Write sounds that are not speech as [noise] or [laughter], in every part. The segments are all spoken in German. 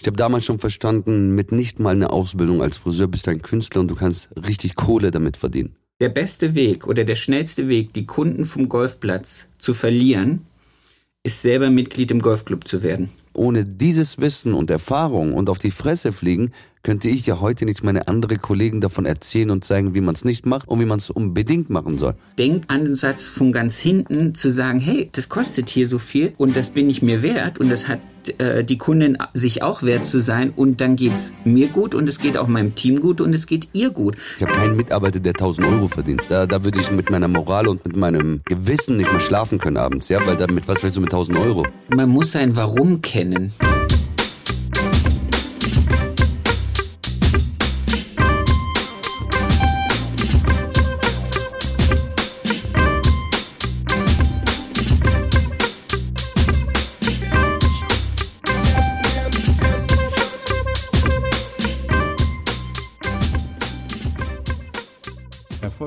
Ich habe damals schon verstanden, mit nicht mal einer Ausbildung als Friseur bist du ein Künstler und du kannst richtig Kohle damit verdienen. Der beste Weg oder der schnellste Weg, die Kunden vom Golfplatz zu verlieren, ist selber Mitglied im Golfclub zu werden. Ohne dieses Wissen und Erfahrung und auf die Fresse fliegen, könnte ich ja heute nicht meine anderen Kollegen davon erzählen und zeigen, wie man es nicht macht und wie man es unbedingt machen soll. Denk an den Satz von ganz hinten zu sagen, hey, das kostet hier so viel und das bin ich mir wert und das hat äh, die Kundin sich auch wert zu sein und dann geht's mir gut und es geht auch meinem Team gut und es geht ihr gut. Ich habe keinen Mitarbeiter, der 1000 Euro verdient. Da, da würde ich mit meiner Moral und mit meinem Gewissen nicht mehr schlafen können abends, ja, weil damit, was willst du mit 1000 Euro? Man muss sein Warum kennen.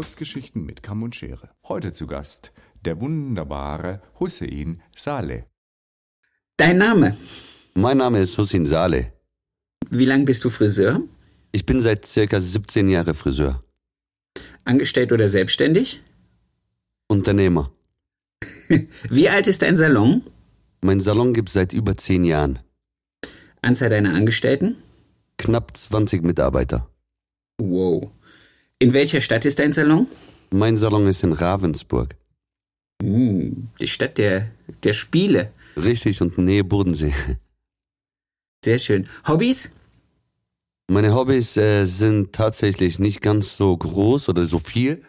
Erfolgsgeschichten mit Kamm und Schere. Heute zu Gast der wunderbare Hussein Saleh. Dein Name? Mein Name ist Hussein Saleh. Wie lange bist du Friseur? Ich bin seit circa 17 Jahren Friseur. Angestellt oder selbstständig? Unternehmer. [laughs] Wie alt ist dein Salon? Mein Salon gibt es seit über 10 Jahren. Anzahl deiner Angestellten? Knapp 20 Mitarbeiter. Wow. In welcher Stadt ist dein Salon? Mein Salon ist in Ravensburg. Hm, die Stadt der, der Spiele. Richtig und Nähe Bodensee. Sehr schön. Hobbys? Meine Hobbys äh, sind tatsächlich nicht ganz so groß oder so viel,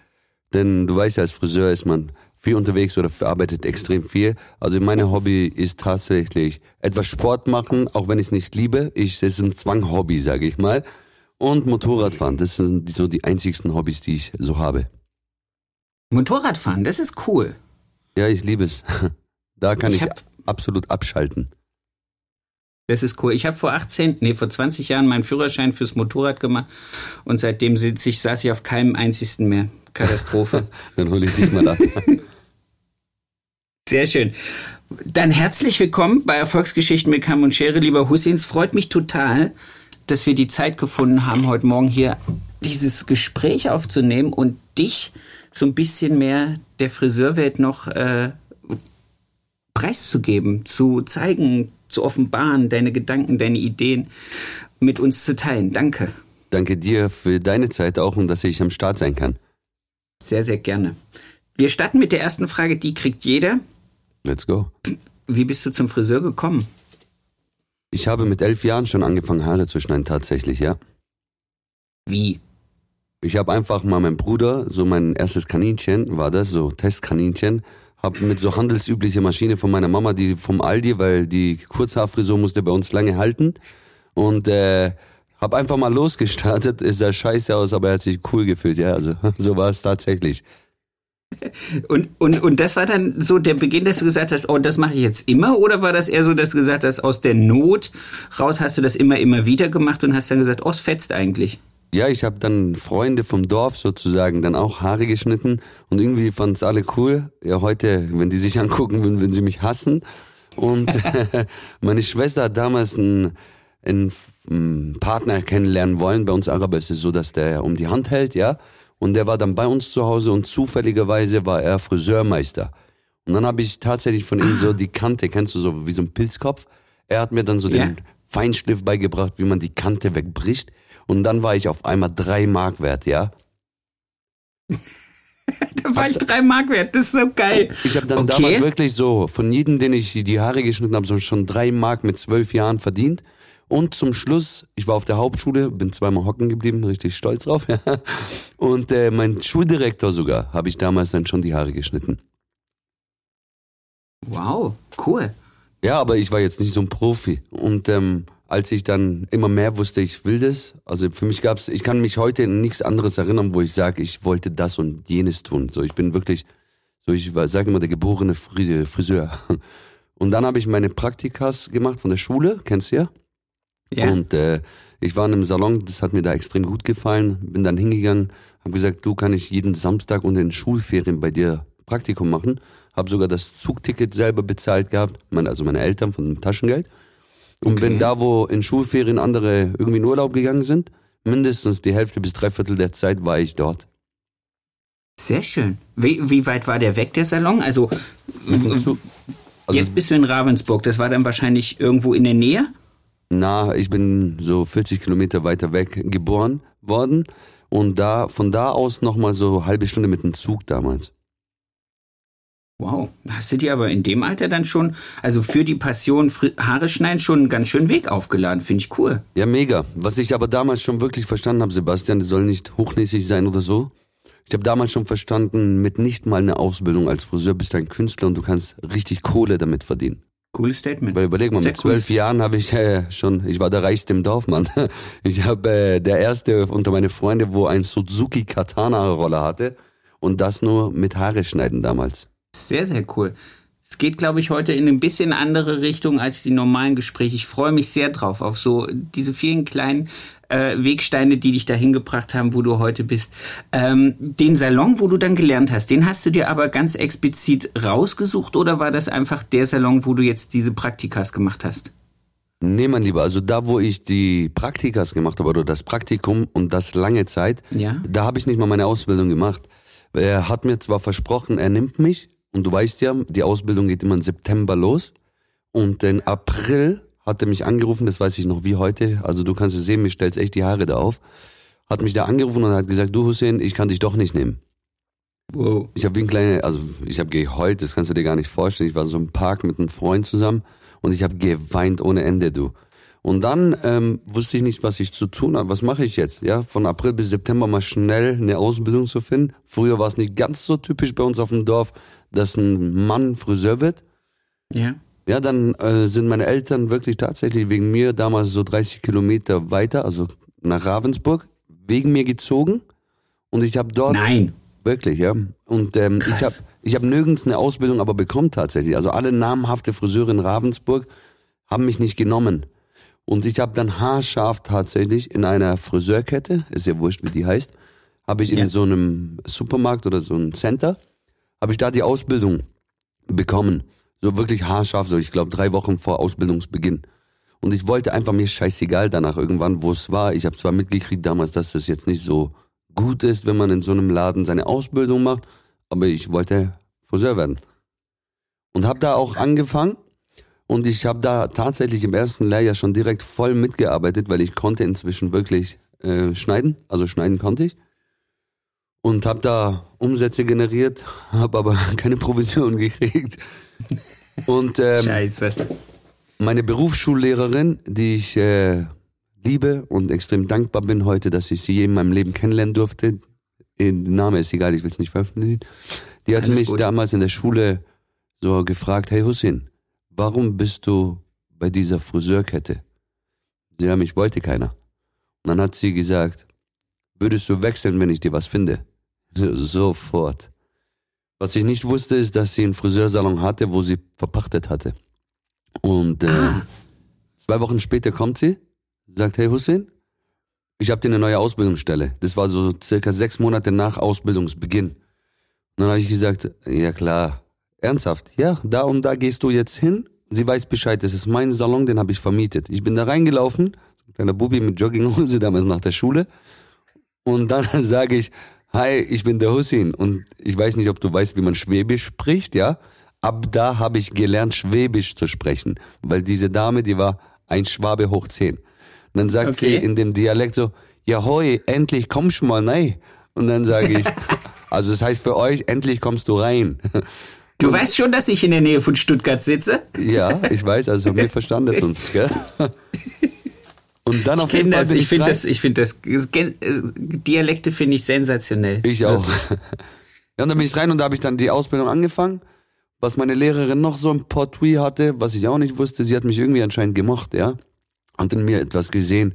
denn du weißt ja, als Friseur ist man viel unterwegs oder arbeitet extrem viel. Also meine Hobby ist tatsächlich etwas Sport machen, auch wenn ich es nicht liebe. Ich, es ist ein Zwang-Hobby, sage ich mal. Und Motorradfahren, das sind so die einzigsten Hobbys, die ich so habe. Motorradfahren, das ist cool. Ja, ich liebe es. [laughs] Da kann ich, Ich absolut abschalten. Das ist cool. Ich habe vor 18, nee, vor 20 Jahren meinen Führerschein fürs Motorrad gemacht und seitdem sitz ich, saß ich auf keinem einzigsten mehr. Katastrophe. [laughs] Dann hole ich dich mal ab. [laughs] Sehr schön. Dann herzlich willkommen bei Erfolgsgeschichten mit Kam und Schere, lieber Hussein. Es freut mich total, dass wir die Zeit gefunden haben, heute Morgen hier dieses Gespräch aufzunehmen und dich so ein bisschen mehr der Friseurwelt noch äh, preiszugeben, zu zeigen, zu offenbaren, deine Gedanken, deine Ideen mit uns zu teilen. Danke. Danke dir für deine Zeit auch und dass ich am Start sein kann. Sehr, sehr gerne. Wir starten mit der ersten Frage, die kriegt jeder. Let's go. Wie bist du zum Friseur gekommen? Ich habe mit elf Jahren schon angefangen, Haare zu schneiden, tatsächlich, ja. Wie? Ich habe einfach mal meinem Bruder, so mein erstes Kaninchen war das, so Testkaninchen, hab mit so handelsübliche Maschine von meiner Mama, die vom Aldi, weil die Kurzhaarfrisur musste bei uns lange halten und äh, hab einfach mal losgestartet. [laughs] Es sah scheiße aus, aber er hat sich cool gefühlt, ja, also [laughs] so war es tatsächlich. Und, und, und das war dann so der Beginn, dass du gesagt hast, oh, das mache ich jetzt immer? Oder war das eher so, dass du gesagt hast, aus der Not raus hast du das immer, immer wieder gemacht und hast dann gesagt, oh, es fetzt eigentlich? Ja, ich habe dann Freunde vom Dorf sozusagen dann auch Haare geschnitten und irgendwie fanden es alle cool. Ja, heute, wenn die sich angucken, würden, würden sie mich hassen. Und [laughs] [laughs] meine Schwester hat damals einen, einen, Partner kennenlernen wollen. Bei uns Araber ist es so, dass der um die Hand hält, ja. Und der war dann bei uns zu Hause und zufälligerweise war er Friseurmeister. Und dann habe ich tatsächlich von ihm so die Kante, kennst du so wie so ein Pilzkopf? Er hat mir dann so Ja. den Feinschliff beigebracht, wie man die Kante wegbricht. Und dann war ich auf einmal drei Mark wert, ja. [laughs] Da war ich drei Mark wert, das ist so geil. Ich habe dann Okay. damals wirklich so, von jedem, den ich die Haare geschnitten habe, so schon drei Mark mit zwölf Jahren verdient. Und zum Schluss, ich war auf der Hauptschule, bin zweimal hocken geblieben, richtig stolz drauf. [laughs] Und äh, mein Schuldirektor sogar, habe ich damals dann schon die Haare geschnitten. Wow, cool. Ja, aber ich war jetzt nicht so ein Profi. Und ähm, als ich dann immer mehr wusste, ich will das, also für mich gab's, ich kann mich heute an nichts anderes erinnern, wo ich sage, ich wollte das und jenes tun. So, ich bin wirklich, so ich sage immer, der geborene Fri- Friseur. [laughs] Und dann habe ich meine Praktikas gemacht von der Schule, kennst du ja? Ja. Und äh, ich war in einem Salon, das hat mir da extrem gut gefallen. Bin dann hingegangen, habe gesagt, du kann ich jeden Samstag und in den Schulferien bei dir Praktikum machen. Habe sogar das Zugticket selber bezahlt gehabt, meine, also meine Eltern von dem Taschengeld. Und Okay. wenn da, wo in Schulferien andere irgendwie in Urlaub gegangen sind, mindestens die Hälfte bis dreiviertel der Zeit war ich dort. Sehr schön. Wie, wie weit war der weg, der Salon? Also, Also, jetzt bist du in Ravensburg. Das war dann wahrscheinlich irgendwo in der Nähe? Na, ich bin so 40 Kilometer weiter weg geboren worden und da von da aus nochmal so eine halbe Stunde mit dem Zug damals. Wow. Hast du dir aber in dem Alter dann schon, also für die Passion Haare schneiden, schon einen ganz schön Weg aufgeladen. Finde ich cool. Ja, mega. Was ich aber damals schon wirklich verstanden habe, Sebastian, das soll nicht hochnäsig sein oder so. Ich habe damals schon verstanden, mit nicht mal einer Ausbildung als Friseur bist du ein Künstler und du kannst richtig Kohle damit verdienen. Cooles Statement. Weil überleg mal, Sehr mit zwölf Jahren habe ich äh, schon, ich war der reichste im Dorf, Mann. [laughs] Ich habe äh, der erste unter meine Freunde, wo ein Suzuki Katana Roller hatte und das nur mit Haare schneiden damals. Sehr, sehr cool. Es geht, glaube ich, heute in ein bisschen andere Richtung als die normalen Gespräche. Ich freue mich sehr drauf, auf so diese vielen kleinen äh, Wegsteine, die dich dahin gebracht haben, wo du heute bist. Ähm, den Salon, wo du dann gelernt hast, den hast du dir aber ganz explizit rausgesucht oder war das einfach der Salon, wo du jetzt diese Praktikas gemacht hast? Nee, mein Lieber, also da, wo ich die Praktikas gemacht habe, oder das Praktikum und das lange Zeit, Ja. da habe ich nicht mal meine Ausbildung gemacht. Er hat mir zwar versprochen, er nimmt mich, und du weißt ja, die Ausbildung geht immer im September los. Und in April hat er mich angerufen, das weiß ich noch wie heute, also du kannst es sehen, mir stellt echt die Haare da auf. Hat mich da angerufen und hat gesagt, du Hussein, ich kann dich doch nicht nehmen. Wow. Ich habe wie ein kleiner, also ich habe geheult, das kannst du dir gar nicht vorstellen. Ich war so im Park mit einem Freund zusammen und ich habe geweint ohne Ende, du. Und dann ähm, wusste ich nicht, was ich zu tun habe. Was mache ich jetzt? Ja, von April bis September mal schnell eine Ausbildung zu finden. Früher war es nicht ganz so typisch bei uns auf dem Dorf, dass ein Mann Friseur wird. Ja. Ja, dann äh, sind meine Eltern wirklich tatsächlich wegen mir damals so 30 Kilometer weiter, also nach Ravensburg, wegen mir gezogen. Und ich habe dort Nein. Wirklich, ja. Und ähm, ich habe ich hab nirgends eine Ausbildung aber bekommen tatsächlich. Also alle namhafte Friseure in Ravensburg haben mich nicht genommen. Und ich habe dann haarscharf tatsächlich in einer Friseurkette, ist ja wurscht, wie die heißt, habe ich Ja. in so einem Supermarkt oder so einem Center, habe ich da die Ausbildung bekommen. So wirklich haarscharf, so ich glaube drei Wochen vor Ausbildungsbeginn. Und ich wollte einfach mir scheißegal danach irgendwann, wo es war. Ich habe zwar mitgekriegt damals, dass das jetzt nicht so gut ist, wenn man in so einem Laden seine Ausbildung macht, aber ich wollte Friseur werden. Und habe da auch angefangen und ich habe da tatsächlich im ersten Lehrjahr schon direkt voll mitgearbeitet, weil ich konnte inzwischen wirklich äh, schneiden, also schneiden konnte ich. Und habe da Umsätze generiert, habe aber [laughs] keine Provision gekriegt. Und ähm, Scheiße. meine Berufsschullehrerin, die ich äh, liebe und extrem dankbar bin heute, dass ich sie je in meinem Leben kennenlernen durfte. Der Name ist egal, ich will es nicht veröffentlichen. Die hat Alles mich gut. damals in der Schule so gefragt, hey Hussein, warum bist du bei dieser Friseurkette? Sie haben, ich wollte keiner. Und dann hat sie gesagt, würdest du wechseln, wenn ich dir was finde? So, [laughs] sofort. Was ich nicht wusste, ist, dass sie einen Friseursalon hatte, wo sie verpachtet hatte. Und äh, Ah. zwei Wochen später kommt sie, sagt, hey Hussein, ich habe dir eine neue Ausbildungsstelle. Das war so circa sechs Monate nach Ausbildungsbeginn. Und dann habe ich gesagt, ja klar, ernsthaft, ja, da und da gehst du jetzt hin. Sie weiß Bescheid, das ist mein Salon, den habe ich vermietet. Ich bin da reingelaufen, so ein kleiner Bubi mit Jogginghose [laughs] damals nach der Schule. Und dann [laughs] sage ich, hi, ich bin der Hussein. Und ich weiß nicht, ob du weißt, wie man Schwäbisch spricht, ja. Ab da habe ich gelernt, Schwäbisch zu sprechen. Weil diese Dame, die war ein Schwabe hoch zehn. Und dann sagt Okay. sie in dem Dialekt so, ja hoi, endlich komm schon mal rein. Und dann sage ich, [laughs] also das heißt für euch, endlich kommst du rein. Du weißt schon, dass ich in der Nähe von Stuttgart sitze? ja, ich weiß, also wir [laughs] verstandet uns, gell? [laughs] Und dann Ich, auf jeden Fall das, ich finde das, ich finde das, äh, Dialekte finde ich sensationell. Ich auch. [laughs] Ja, und dann bin ich rein und da habe ich dann die Ausbildung angefangen. Was meine Lehrerin noch so ein Portui hatte, was ich auch nicht wusste, sie hat mich irgendwie anscheinend gemocht, ja. Hat in mir etwas gesehen.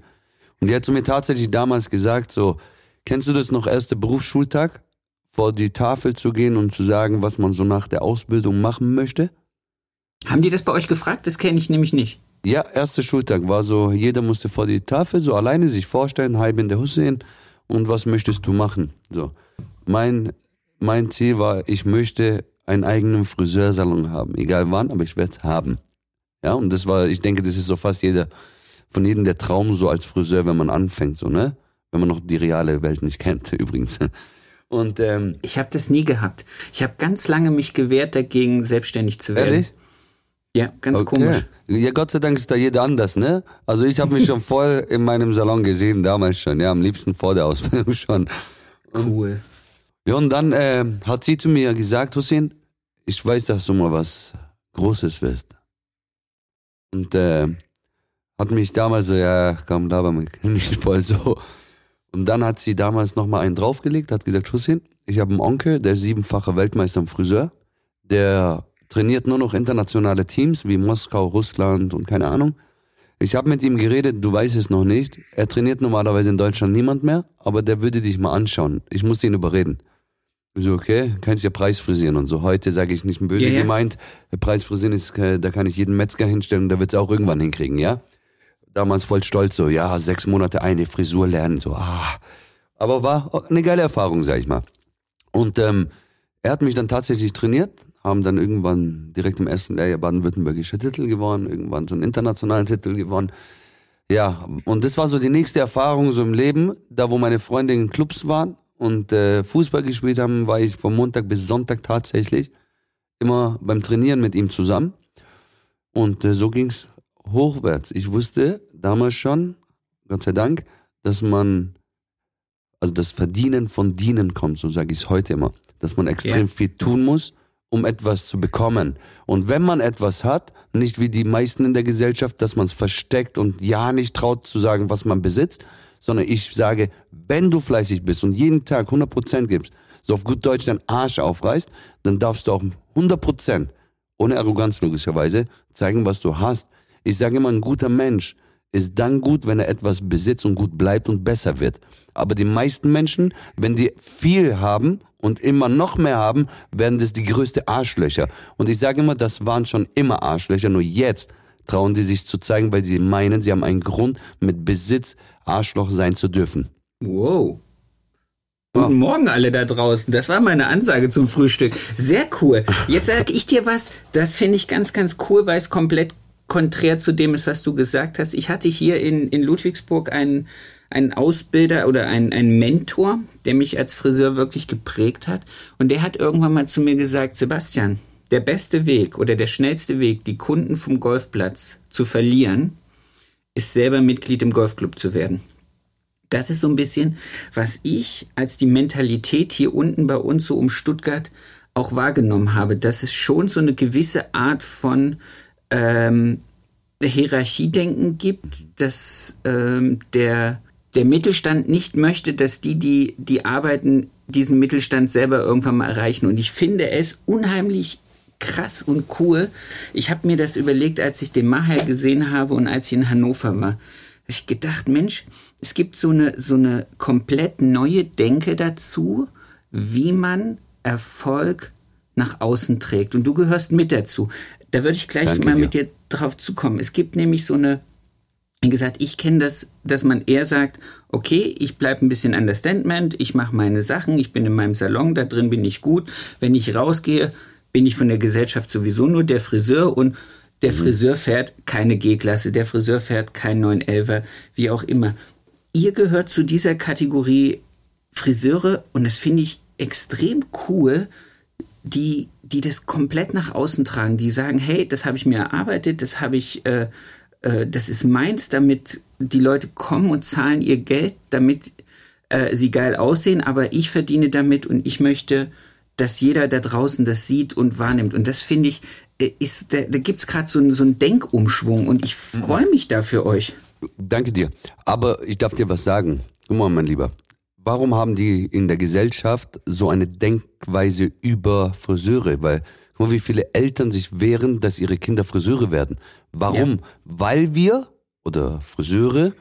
Und die hat zu mir tatsächlich damals gesagt, so, kennst du das noch, erster Berufsschultag? Vor die Tafel zu gehen und zu sagen, was man so nach der Ausbildung machen möchte? Haben die das bei euch gefragt? Das kenne ich nämlich nicht. Ja, erster Schultag war so, jeder musste vor die Tafel so alleine sich vorstellen, hi, bin der Hussein und was möchtest du machen? So. Mein, mein Ziel war, ich möchte einen eigenen Friseursalon haben, egal wann, aber ich werde es haben. Ja, und das war, ich denke, das ist so fast jeder, von jedem der Traum so als Friseur, wenn man anfängt, so, ne? Wenn man noch die reale Welt nicht kennt, [laughs] übrigens. Und ähm, Ich habe das nie gehabt. Ich habe ganz lange mich gewehrt dagegen, selbstständig zu werden. ehrlich? Ja, ganz Okay. komisch. Ja, Gott sei Dank ist da jeder anders, ne? Also ich habe mich schon [laughs] voll in meinem Salon gesehen, damals schon, ja, am liebsten vor der Ausbildung [laughs] schon. Cool. Ja, und dann äh, hat sie zu mir gesagt, Hussein, ich weiß, dass du mal was Großes wirst. Und äh, hat mich damals so, ja, komm, laber mich [laughs] nicht voll so. Und dann hat sie damals nochmal einen draufgelegt, hat gesagt, Hussein, ich habe einen Onkel, der ist siebenfacher Weltmeister im Friseur, der trainiert nur noch internationale Teams wie Moskau, Russland und keine Ahnung. Ich habe mit ihm geredet, du weißt es noch nicht. Er trainiert normalerweise in Deutschland niemand mehr, aber der würde dich mal anschauen. Ich musste ihn überreden. Ich So, okay, kannst ja Preisfrisieren und so. Heute sage ich nicht böse Ja, ja. gemeint. Preisfrisieren ist, äh, da kann ich jeden Metzger hinstellen und der wird es auch irgendwann hinkriegen, ja? Damals voll stolz, so, ja, sechs Monate eine Frisur lernen, so, ah. Aber war eine geile Erfahrung, sag ich mal. Und ähm, er hat mich dann tatsächlich trainiert, haben dann irgendwann direkt im ersten Lehrjahr baden-württembergischer Titel gewonnen, irgendwann so einen internationalen Titel gewonnen. Ja, und das war so die nächste Erfahrung so im Leben, da wo meine Freunde in Clubs waren und äh, Fußball gespielt haben, war ich von Montag bis Sonntag tatsächlich immer beim Trainieren mit ihm zusammen. Und äh, so ging's hochwärts. Ich wusste damals schon, Gott sei Dank, dass man, also das Verdienen von Dienen kommt, so sage ich es heute immer, dass man extrem Ja. viel tun muss, um etwas zu bekommen. Und wenn man etwas hat, nicht wie die meisten in der Gesellschaft, dass man es versteckt und ja nicht traut zu sagen, was man besitzt, sondern ich sage, wenn du fleißig bist und jeden Tag 100% gibst, so auf gut Deutsch deinen Arsch aufreißt, dann darfst du auch 100%, ohne Arroganz logischerweise, zeigen, was du hast. Ich sage immer, ein guter Mensch ist dann gut, wenn er etwas besitzt und gut bleibt und besser wird. Aber die meisten Menschen, wenn die viel haben und immer noch mehr haben, werden das die größte Arschlöcher. Und ich sage immer, das waren schon immer Arschlöcher, nur jetzt trauen die sich zu zeigen, weil sie meinen, sie haben einen Grund, mit Besitz Arschloch sein zu dürfen. Wow. Guten Morgen alle da draußen. Das war meine Ansage zum Frühstück. Sehr cool. Jetzt sage ich dir was, das finde ich ganz, ganz cool, weil es komplett konträr zu dem ist, was du gesagt hast. Ich hatte hier in, in Ludwigsburg einen, einen Ausbilder oder einen, einen Mentor, der mich als Friseur wirklich geprägt hat. Und der hat irgendwann mal zu mir gesagt, Sebastian, der beste Weg oder der schnellste Weg, die Kunden vom Golfplatz zu verlieren, ist selber Mitglied im Golfclub zu werden. Das ist so ein bisschen, was ich als die Mentalität hier unten bei uns so um Stuttgart auch wahrgenommen habe, dass es schon so eine gewisse Art von ähm, Hierarchiedenken gibt, dass ähm, der, der Mittelstand nicht möchte, dass die, die, die arbeiten, diesen Mittelstand selber irgendwann mal erreichen. Und ich finde es unheimlich krass und cool. Ich habe mir das überlegt, als ich den Maher gesehen habe und als ich in Hannover war. Ich gedacht, Mensch, es gibt so eine, so eine komplett neue Denke dazu, wie man Erfolg nach außen trägt. Und du gehörst mit dazu. Da würde ich gleich Danke mal dir. mit dir drauf zukommen. Es gibt nämlich so eine, wie gesagt, ich kenne das, dass man eher sagt, okay, ich bleibe ein bisschen Understandment, ich mache meine Sachen, ich bin in meinem Salon, da drin bin ich gut. Wenn ich rausgehe, bin ich von der Gesellschaft sowieso nur der Friseur und der Friseur fährt keine G-Klasse, der Friseur fährt kein 911er, wie auch immer. Ihr gehört zu dieser Kategorie Friseure und das finde ich extrem cool, die, die das komplett nach außen tragen, die sagen, hey, das habe ich mir erarbeitet, das habe ich, äh, das ist meins, damit die Leute kommen und zahlen ihr Geld, damit äh, sie geil aussehen, aber ich verdiene damit und ich möchte, dass jeder da draußen das sieht und wahrnimmt. Und das finde ich, äh, ist, da, da gibt's gerade so, einen- so einen Denkumschwung und ich freue mich da für euch. Danke dir. Aber ich darf dir was sagen. Guck mal, mein Lieber. Warum haben die in der Gesellschaft so eine Denkweise über Friseure? Weil, guck mal, wie viele Eltern sich wehren, dass ihre Kinder Friseure werden. Warum? Weil wir oder Friseure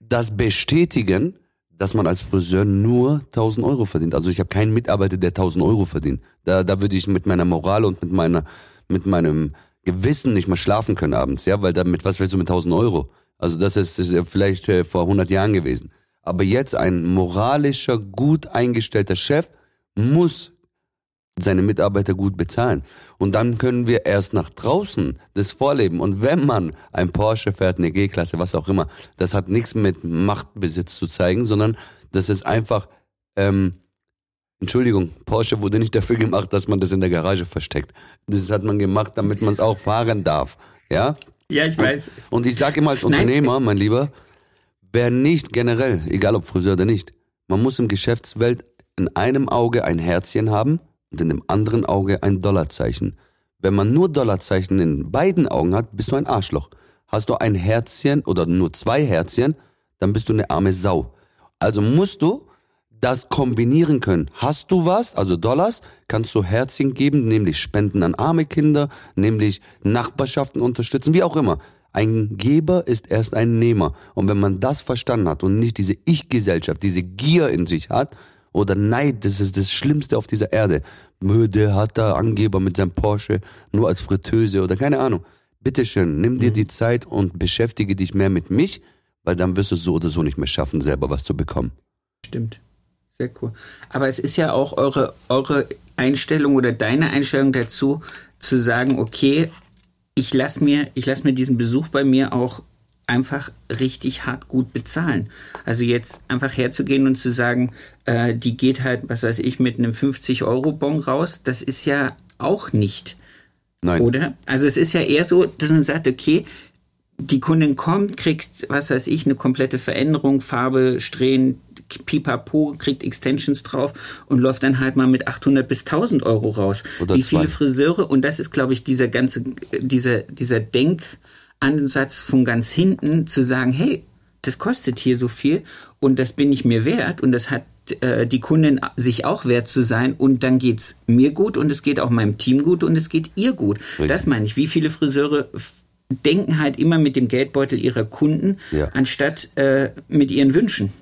das bestätigen, dass man als Friseur nur 1000 Euro verdient. Also ich habe keinen Mitarbeiter, der 1000 Euro verdient. Da, da würde ich mit meiner Moral und mit meiner, mit meinem Gewissen nicht mal schlafen können abends, ja, weil damit, was willst du mit 1000 Euro? Also das ist, ist ja vielleicht äh, vor 100 Jahren gewesen. Aber jetzt ein moralischer, gut eingestellter Chef muss seine Mitarbeiter gut bezahlen. Und dann können wir erst nach draußen das vorleben. Und wenn man ein Porsche fährt, eine G-Klasse, was auch immer, das hat nichts mit Machtbesitz zu zeigen, sondern das ist einfach, ähm, Entschuldigung, Porsche wurde nicht dafür gemacht, dass man das in der Garage versteckt. Das hat man gemacht, damit man es auch fahren darf. Ja? Ja, ich weiß. Und ich sage immer als Unternehmer, mein Lieber, wer nicht generell, egal ob Friseur oder nicht, man muss im Geschäftswelt in einem Auge ein Herzchen haben und in dem anderen Auge ein Dollarzeichen. Wenn man nur Dollarzeichen in beiden Augen hat, bist du ein Arschloch. Hast du ein Herzchen oder nur zwei Herzchen, dann bist du eine arme Sau. Also musst du das kombinieren können. Hast du was, also Dollars, kannst du Herzchen geben, nämlich Spenden an arme Kinder, nämlich Nachbarschaften unterstützen, wie auch immer. Ein Geber ist erst ein Nehmer. Und wenn man das verstanden hat und nicht diese Ich-Gesellschaft, diese Gier in sich hat, oder Neid, das ist das Schlimmste auf dieser Erde. Der hat da Angeber mit seinem Porsche nur als Fritteuse oder keine Ahnung. Bitteschön, nimm dir mhm. die Zeit und beschäftige dich mehr mit mich, weil dann wirst du es so oder so nicht mehr schaffen, selber was zu bekommen. Stimmt. Sehr cool. Aber es ist ja auch eure, eure Einstellung oder deine Einstellung dazu, zu sagen, okay, ich lasse mir, ich lass mir diesen Besuch bei mir auch einfach richtig hart gut bezahlen. Also jetzt einfach herzugehen und zu sagen, äh, die geht halt, was weiß ich, mit einem 50-Euro-Bon raus, das ist ja auch nicht. Nein. Oder? Also es ist ja eher so, dass man sagt, okay, die Kundin kommt, kriegt, was weiß ich, eine komplette Veränderung, Farbe, Strähnen, pipapo, kriegt Extensions drauf und läuft dann halt mal mit 800 bis 1000 Euro raus. Oder Wie viele zwei. Friseure, und das ist, glaube ich, dieser ganze, dieser, dieser Denk, Ansatz von ganz hinten zu sagen, hey, das kostet hier so viel und das bin ich mir wert und das hat äh, die Kundin sich auch wert zu sein und dann geht's mir gut und es geht auch meinem Team gut und es geht ihr gut. Richtig. Das meine ich. Wie viele Friseure denken halt immer mit dem Geldbeutel ihrer Kunden, ja. anstatt äh, mit ihren Wünschen.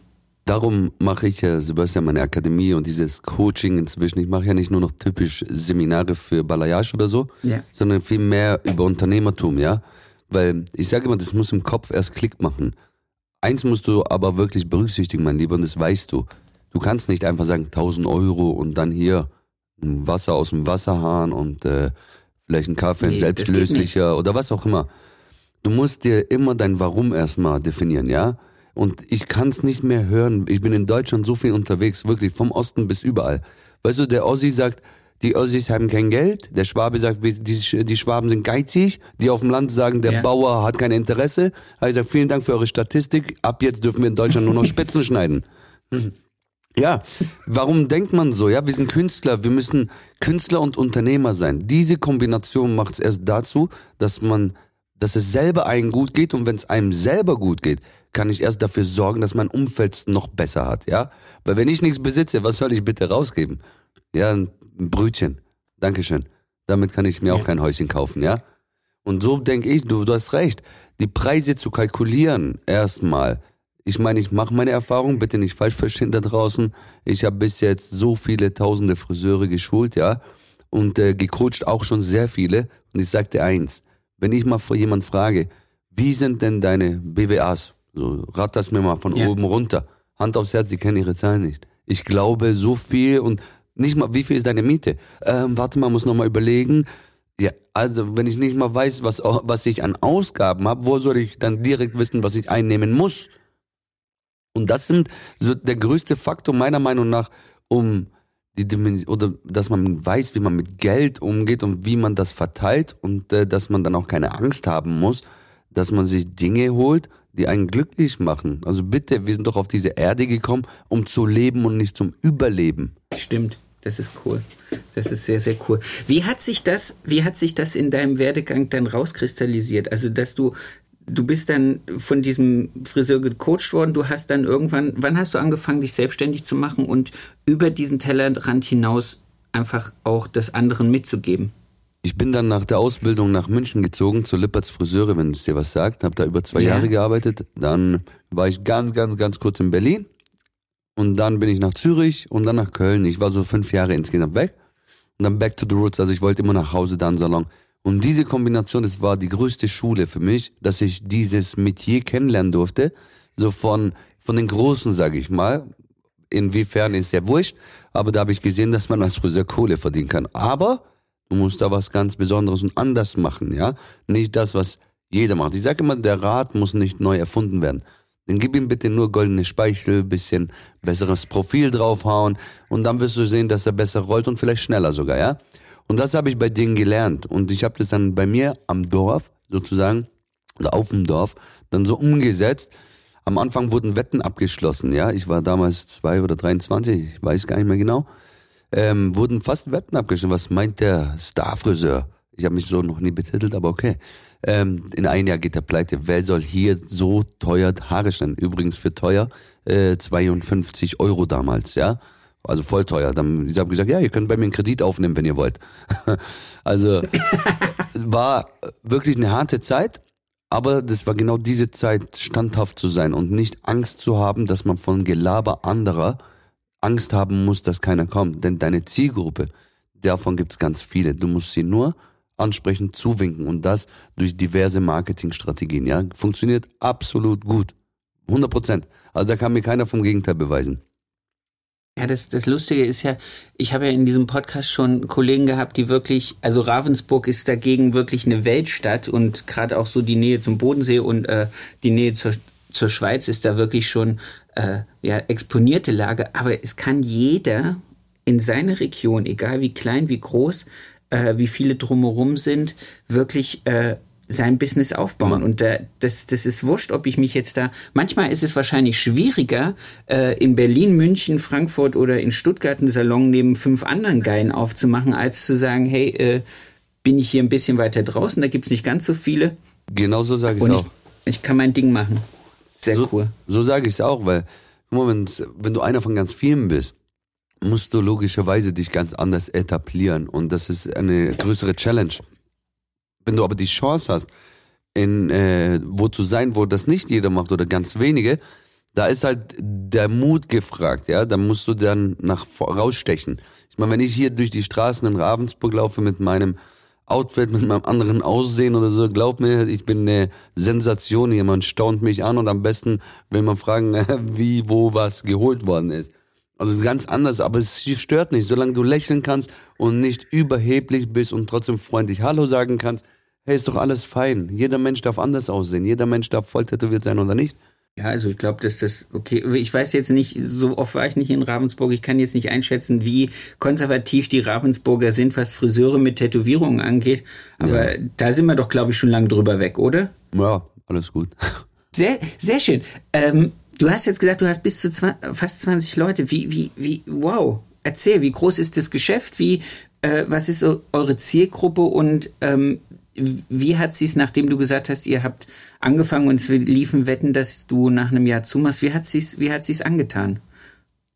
Darum mache ich ja, Sebastian, meine Akademie und dieses Coaching inzwischen. Ich mache ja nicht nur noch typisch Seminare für Balayage oder so, ja. sondern viel mehr über Unternehmertum, ja. Weil ich sage immer, das muss im Kopf erst Klick machen. Eins musst du aber wirklich berücksichtigen, mein Lieber, und das weißt du. Du kannst nicht einfach sagen 1000 Euro und dann hier Wasser aus dem Wasserhahn und äh, vielleicht ein Kaffee, nee, ein selbstlöslicher oder was auch immer. Du musst dir immer dein Warum erstmal definieren, ja? Und ich kann es nicht mehr hören. Ich bin in Deutschland so viel unterwegs, wirklich vom Osten bis überall. Weißt du, der Ossi sagt, die Ossis haben kein Geld. Der Schwabe sagt, die, die Schwaben sind geizig. Die auf dem Land sagen, der ja. Bauer hat kein Interesse. Also ich sage, vielen Dank für eure Statistik. Ab jetzt dürfen wir in Deutschland nur noch Spitzen [laughs] schneiden. Ja, warum denkt man so? Ja, wir sind Künstler, wir müssen Künstler und Unternehmer sein. Diese Kombination macht es erst dazu, dass man, dass es selber einem gut geht und wenn es einem selber gut geht, kann ich erst dafür sorgen, dass mein Umfeld noch besser hat, ja? Weil wenn ich nichts besitze, was soll ich bitte rausgeben? Ja, ein Brötchen. Dankeschön. Damit kann ich mir ja. auch kein Häuschen kaufen, ja? Und so denke ich, du, du hast recht. Die Preise zu kalkulieren, erstmal. Ich meine, ich mache meine Erfahrung, bitte nicht falsch verstehen da draußen. Ich habe bis jetzt so viele tausende Friseure geschult, ja, und äh, gecoacht auch schon sehr viele. Und ich sagte eins, wenn ich mal vor jemand frage, wie sind denn deine BWAs? So, rat das mir mal von ja. oben runter. Hand aufs Herz, die kennen ihre Zahlen nicht. Ich glaube so viel und nicht mal, wie viel ist deine Miete? Ähm, warte mal, muss noch mal überlegen. Ja, also wenn ich nicht mal weiß, was, was ich an Ausgaben habe, wo soll ich dann direkt wissen, was ich einnehmen muss? Und das sind so der größte Faktor meiner Meinung nach, um die Dimension oder dass man weiß, wie man mit Geld umgeht und wie man das verteilt und äh, dass man dann auch keine Angst haben muss, dass man sich Dinge holt, die einen glücklich machen. Also bitte, wir sind doch auf diese Erde gekommen, um zu leben und nicht zum Überleben. Stimmt. Das ist cool. Das ist sehr, sehr cool. Wie hat sich das, wie hat sich das in deinem Werdegang dann rauskristallisiert? Also, dass du, du bist dann von diesem Friseur gecoacht worden, du hast dann irgendwann, wann hast du angefangen, dich selbstständig zu machen und über diesen Tellerrand hinaus einfach auch das anderen mitzugeben? Ich bin dann nach der Ausbildung nach München gezogen zur Lippertz Friseure, wenn es dir was sagt. Habe da über zwei ja. Jahre gearbeitet. Dann war ich ganz, ganz, ganz kurz in Berlin. Und dann bin ich nach Zürich und dann nach Köln. Ich war so fünf Jahre insgesamt weg. Und dann back to the roots. Also ich wollte immer nach Hause, dann Salon. Und diese Kombination, das war die größte Schule für mich, dass ich dieses Metier kennenlernen durfte. So von, von den Großen, sage ich mal. inwiefern ist ja wurscht, aber da habe ich gesehen, dass man als Friseur Kohle verdienen kann. Aber du musst da was ganz Besonderes und anders machen, ja. Nicht das, was jeder macht. Ich sage immer, der Rat muss nicht neu erfunden werden. Dann gib ihm bitte nur goldene Speichel, bisschen besseres Profil draufhauen und dann wirst du sehen, dass er besser rollt und vielleicht schneller sogar, ja. Und das habe ich bei denen gelernt und ich habe das dann bei mir am Dorf sozusagen oder auf dem Dorf dann so umgesetzt. Am Anfang wurden Wetten abgeschlossen, ja. Ich war damals zwei oder 23, ich weiß gar nicht mehr genau. Ähm, wurden fast Wetten abgeschlossen. Was meint der Starfriseur? Ich habe mich so noch nie betitelt, aber okay. Ähm, in ein Jahr geht er pleite. Wer soll hier so teuer Haare schneiden? Übrigens für teuer äh, 52 Euro damals, ja. Also voll teuer. Dann, ich habe gesagt, ja, ihr könnt bei mir einen Kredit aufnehmen, wenn ihr wollt. [laughs] also [laughs] war wirklich eine harte Zeit, aber das war genau diese Zeit, standhaft zu sein und nicht Angst zu haben, dass man von Gelaber anderer Angst haben muss, dass keiner kommt. Denn deine Zielgruppe, davon gibt's ganz viele. Du musst sie nur ansprechend zuwinken und das durch diverse Marketingstrategien. Ja, funktioniert absolut gut, 100 Prozent. Also da kann mir keiner vom Gegenteil beweisen. Ja, das, das Lustige ist ja, ich habe ja in diesem Podcast schon Kollegen gehabt, die wirklich, also Ravensburg ist dagegen wirklich eine Weltstadt und gerade auch so die Nähe zum Bodensee und äh, die Nähe zur, zur Schweiz ist da wirklich schon äh, ja exponierte Lage. Aber es kann jeder in seiner Region, egal wie klein, wie groß, äh, wie viele drumherum sind, wirklich äh, sein Business aufbauen. Und äh, das, das ist wurscht, ob ich mich jetzt da. Manchmal ist es wahrscheinlich schwieriger, äh, in Berlin, München, Frankfurt oder in Stuttgart einen Salon neben fünf anderen Geilen aufzumachen, als zu sagen, hey, äh, bin ich hier ein bisschen weiter draußen, da gibt's nicht ganz so viele. Genau so sage ich auch. Ich, ich kann mein Ding machen. Sehr so, cool. So sage ich es auch, weil wenn, wenn du einer von ganz vielen bist, musst du logischerweise dich ganz anders etablieren und das ist eine größere Challenge. Wenn du aber die Chance hast, in äh, wo zu sein, wo das nicht jeder macht oder ganz wenige, da ist halt der Mut gefragt, ja. Da musst du dann nach rausstechen. Ich meine, wenn ich hier durch die Straßen in Ravensburg laufe mit meinem Outfit, mit meinem anderen Aussehen oder so, glaub mir, ich bin eine Sensation hier. Man staunt mich an und am besten will man fragen, [laughs] wie, wo was geholt worden ist. Also ganz anders, aber es stört nicht, solange du lächeln kannst und nicht überheblich bist und trotzdem freundlich Hallo sagen kannst. Hey, ist doch alles fein. Jeder Mensch darf anders aussehen. Jeder Mensch darf voll tätowiert sein oder nicht. Ja, also ich glaube, dass das okay. Ich weiß jetzt nicht, so oft war ich nicht in Ravensburg. Ich kann jetzt nicht einschätzen, wie konservativ die Ravensburger sind, was Friseure mit Tätowierungen angeht. Aber ja. da sind wir doch, glaube ich, schon lange drüber weg, oder? Ja, alles gut. [laughs] Sehr, sehr schön. Ähm, Du hast jetzt gesagt, du hast bis zu 20, fast 20 Leute. Wie, wie, wie, wow. Erzähl, wie groß ist das Geschäft? Wie, äh, was ist so eure Zielgruppe und ähm, wie hat sich's, nachdem du gesagt hast, ihr habt angefangen und es liefen Wetten, dass du nach einem Jahr zumachst, wie hat sich's, wie hat sich's angetan?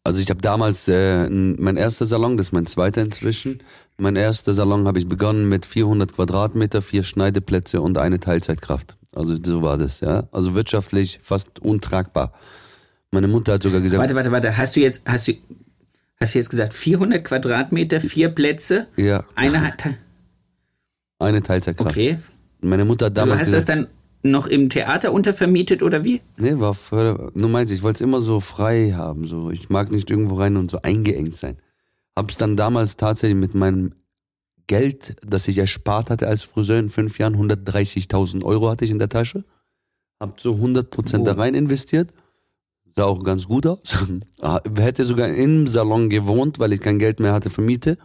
Also ich habe damals äh, mein erster Salon, das ist mein zweiter inzwischen. Mein erster Salon habe ich begonnen mit 400 Quadratmeter, vier Schneideplätze und eine Teilzeitkraft. Also so war das, ja. Also wirtschaftlich fast untragbar. Meine Mutter hat sogar gesagt. Warte, warte, warte. Hast du jetzt, hast du, hast du jetzt gesagt 400 Quadratmeter, vier Plätze? Ja. Eine hat. Eine Teilzeitkraft. Okay. Meine Mutter hat damals. Du hast gesagt, das dann noch im Theater untervermietet oder wie? Nee, war voll, nur meins, ich wollte es immer so frei haben, so. Ich mag nicht irgendwo rein und so eingeengt sein. Hab's dann damals tatsächlich mit meinem Geld, das ich erspart hatte als Friseur in fünf Jahren, 130.000 Euro hatte ich in der Tasche. Hab so 100 Prozent oh. da rein investiert. Sah auch ganz gut aus. [laughs] Ah, hätte sogar im Salon gewohnt, weil ich kein Geld mehr hatte für Miete.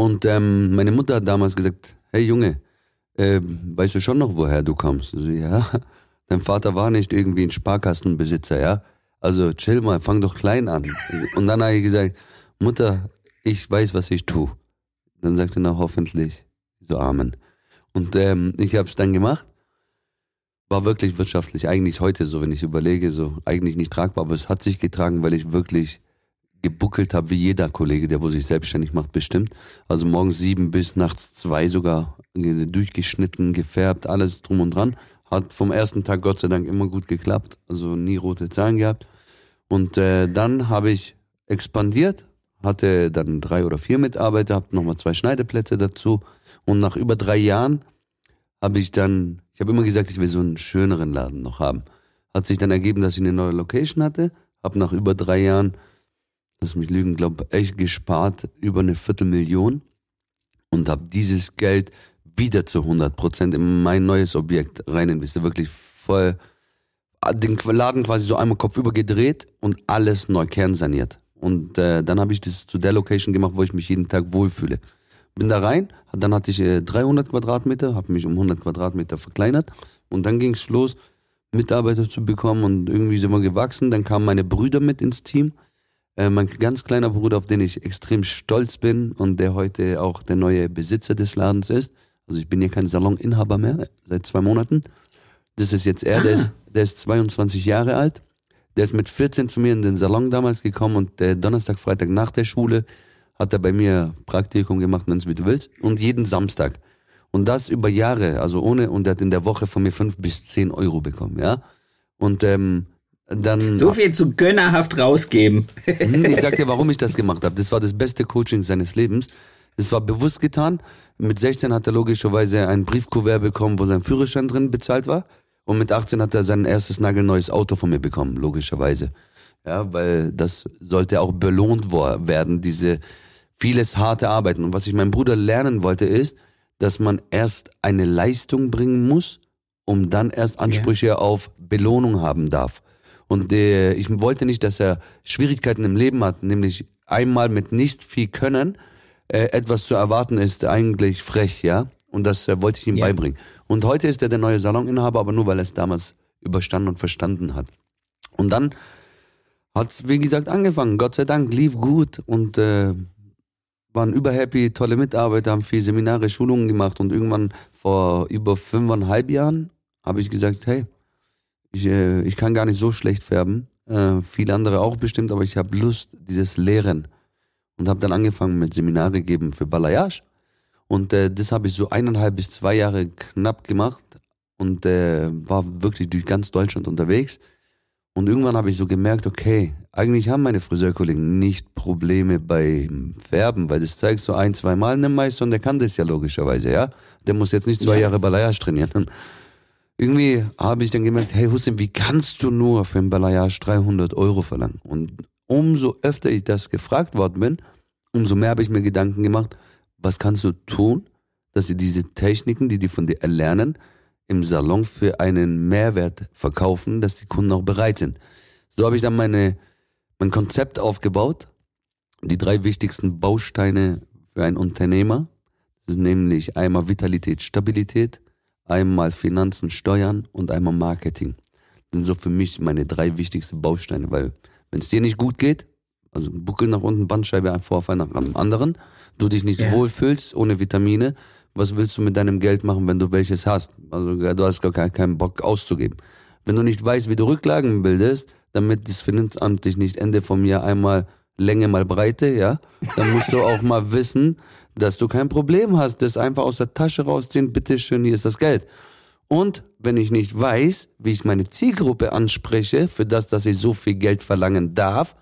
Und ähm, meine Mutter hat damals gesagt, hey Junge, äh, weißt du schon noch, woher du kommst? Also, ja, [laughs] dein Vater war nicht irgendwie ein Sparkassenbesitzer, ja. Also chill mal, fang doch klein an. [laughs] Und dann habe ich gesagt, Mutter, ich weiß, was ich tue. Dann sagte er, hoffentlich. So Amen. Und ähm, ich habe es dann gemacht. War wirklich wirtschaftlich, eigentlich heute so, wenn ich überlege, so eigentlich nicht tragbar, aber es hat sich getragen, weil ich wirklich gebuckelt habe, wie jeder Kollege, der wo sich selbstständig macht, bestimmt. Also morgens sieben bis nachts zwei sogar durchgeschnitten, gefärbt, alles drum und dran. Hat vom ersten Tag Gott sei Dank immer gut geklappt, also nie rote Zahlen gehabt. Und äh, dann habe ich expandiert, hatte dann drei oder vier Mitarbeiter, habe nochmal zwei Schneideplätze dazu. Und nach über drei Jahren habe ich dann, ich habe immer gesagt, ich will so einen schöneren Laden noch haben. Hat sich dann ergeben, dass ich eine neue Location hatte, habe nach über drei Jahren, lass mich lügen, glaube echt gespart über eine Viertelmillion und habe dieses Geld wieder zu 100 Prozent in mein neues Objekt rein investiert. Wirklich voll den Laden quasi so einmal kopfüber gedreht und alles neu kernsaniert. Und äh, dann habe ich das zu der Location gemacht, wo ich mich jeden Tag wohlfühle. Bin da rein, dann hatte ich äh, 300 Quadratmeter, habe mich um 100 Quadratmeter verkleinert und dann ging es los, Mitarbeiter zu bekommen und irgendwie sind wir gewachsen. Dann kamen meine Brüder mit ins Team. Äh, mein ganz kleiner Bruder, auf den ich extrem stolz bin und der heute auch der neue Besitzer des Ladens ist. Also ich bin hier kein Saloninhaber mehr, seit zwei Monaten. Das ist jetzt er, der ist, der ist 22 Jahre alt. Der ist mit 14 zu mir in den Salon damals gekommen und der Donnerstag, Freitag nach der Schule hat er bei mir Praktikum gemacht, nenn's wie du willst. Und jeden Samstag. Und das über Jahre, also ohne, und er hat in der Woche von mir fünf bis zehn Euro bekommen, ja. Und ähm, dann. So viel zu gönnerhaft rausgeben. Hm, ich sag dir, [laughs] warum ich das gemacht habe. Das war das beste Coaching seines Lebens. Das war bewusst getan. Mit 16 hat er logischerweise ein Briefkuvert bekommen, wo sein Führerschein drin bezahlt war. Und mit 18 hat er sein erstes nagelneues Auto von mir bekommen, logischerweise. Ja, weil das sollte auch belohnt werden, diese vieles harte Arbeiten. Und was ich meinem Bruder lernen wollte, ist, dass man erst eine Leistung bringen muss, um dann erst Ansprüche ja. auf Belohnung haben darf. Und äh, ich wollte nicht, dass er Schwierigkeiten im Leben hat, nämlich einmal mit nicht viel Können äh, etwas zu erwarten ist eigentlich frech, ja. Und das äh, wollte ich ihm ja. beibringen. Und heute ist er der neue Saloninhaber, aber nur weil er es damals überstanden und verstanden hat. Und dann hat's wie gesagt angefangen. Gott sei Dank lief gut und äh, waren überhappy, tolle Mitarbeiter, haben viele Seminare, Schulungen gemacht und irgendwann vor über fünfeinhalb Jahren habe ich gesagt, hey, ich, äh, ich kann gar nicht so schlecht färben. Äh, viele andere auch bestimmt, aber ich habe Lust, dieses Lehren. Und habe dann angefangen mit Seminare geben für Balayage. Und äh, das habe ich so eineinhalb bis zwei Jahre knapp gemacht und äh, war wirklich durch ganz Deutschland unterwegs. Und irgendwann habe ich so gemerkt, okay, eigentlich haben meine Friseurkollegen nicht Probleme beim Färben, weil das zeigst du ein, zwei Mal einem Meister und der kann das ja logischerweise, ja. Der muss jetzt nicht zwei ja. Jahre Balayage trainieren. Irgendwie habe ich dann gemerkt, hey Hussein, wie kannst du nur für ein Balayage 300 Euro verlangen? Und umso öfter ich das gefragt worden bin, umso mehr habe ich mir Gedanken gemacht, was kannst du tun, dass sie diese Techniken, die die von dir erlernen, im Salon für einen Mehrwert verkaufen, dass die Kunden auch bereit sind. So habe ich dann meine, mein Konzept aufgebaut. Die drei wichtigsten Bausteine für einen Unternehmer. Das ist nämlich einmal Vitalität, Stabilität, einmal Finanzen, Steuern und einmal Marketing. Das sind so für mich meine drei wichtigsten Bausteine, weil wenn es dir nicht gut geht, also Buckel nach unten, Bandscheibe, ein Vorfall nach dem anderen, du dich nicht ja. wohlfühlst ohne Vitamine, was willst du mit deinem Geld machen, wenn du welches hast? Also du hast gar keinen Bock auszugeben. Wenn du nicht weißt, wie du Rücklagen bildest, damit das Finanzamt dich nicht Ende vom Jahr einmal Länge mal Breite, ja, dann musst du auch mal wissen, dass du kein Problem hast, das einfach aus der Tasche rausziehen, bitteschön, hier ist das Geld. Und wenn ich nicht weiß, wie ich meine Zielgruppe anspreche, für das, dass ich so viel Geld verlangen darf,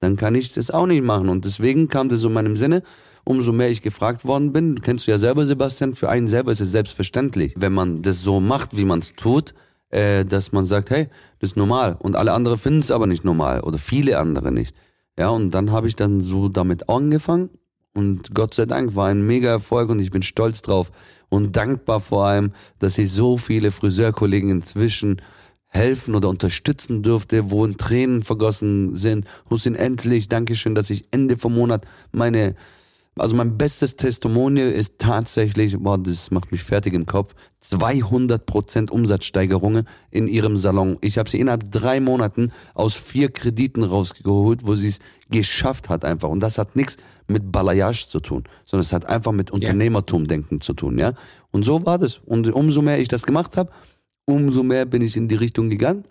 dann kann ich das auch nicht machen. Und deswegen kam das in meinem Sinne, umso mehr ich gefragt worden bin. Kennst du ja selber, Sebastian, für einen selber ist es selbstverständlich, wenn man das so macht, wie man es tut, äh, dass man sagt, hey, das ist normal. Und alle anderen finden es aber nicht normal oder viele andere nicht. Ja, und dann habe ich dann so damit angefangen und Gott sei Dank war ein mega Erfolg und ich bin stolz drauf und dankbar vor allem, dass ich so viele Friseurkollegen inzwischen helfen oder unterstützen durfte, wo in Tränen vergossen sind. Hussein, endlich, Dankeschön, dass ich Ende vom Monat meine also mein bestes Testimonial ist tatsächlich, boah, das macht mich fertig im Kopf, 200% Umsatzsteigerungen in ihrem Salon. Ich habe sie innerhalb drei Monaten aus vier Krediten rausgeholt, wo sie es geschafft hat einfach. Und das hat nichts mit Balayage zu tun, sondern es hat einfach mit Unternehmertum-Denken zu tun, ja. Und so war das. Und umso mehr ich das gemacht habe, umso mehr bin ich in die Richtung gegangen.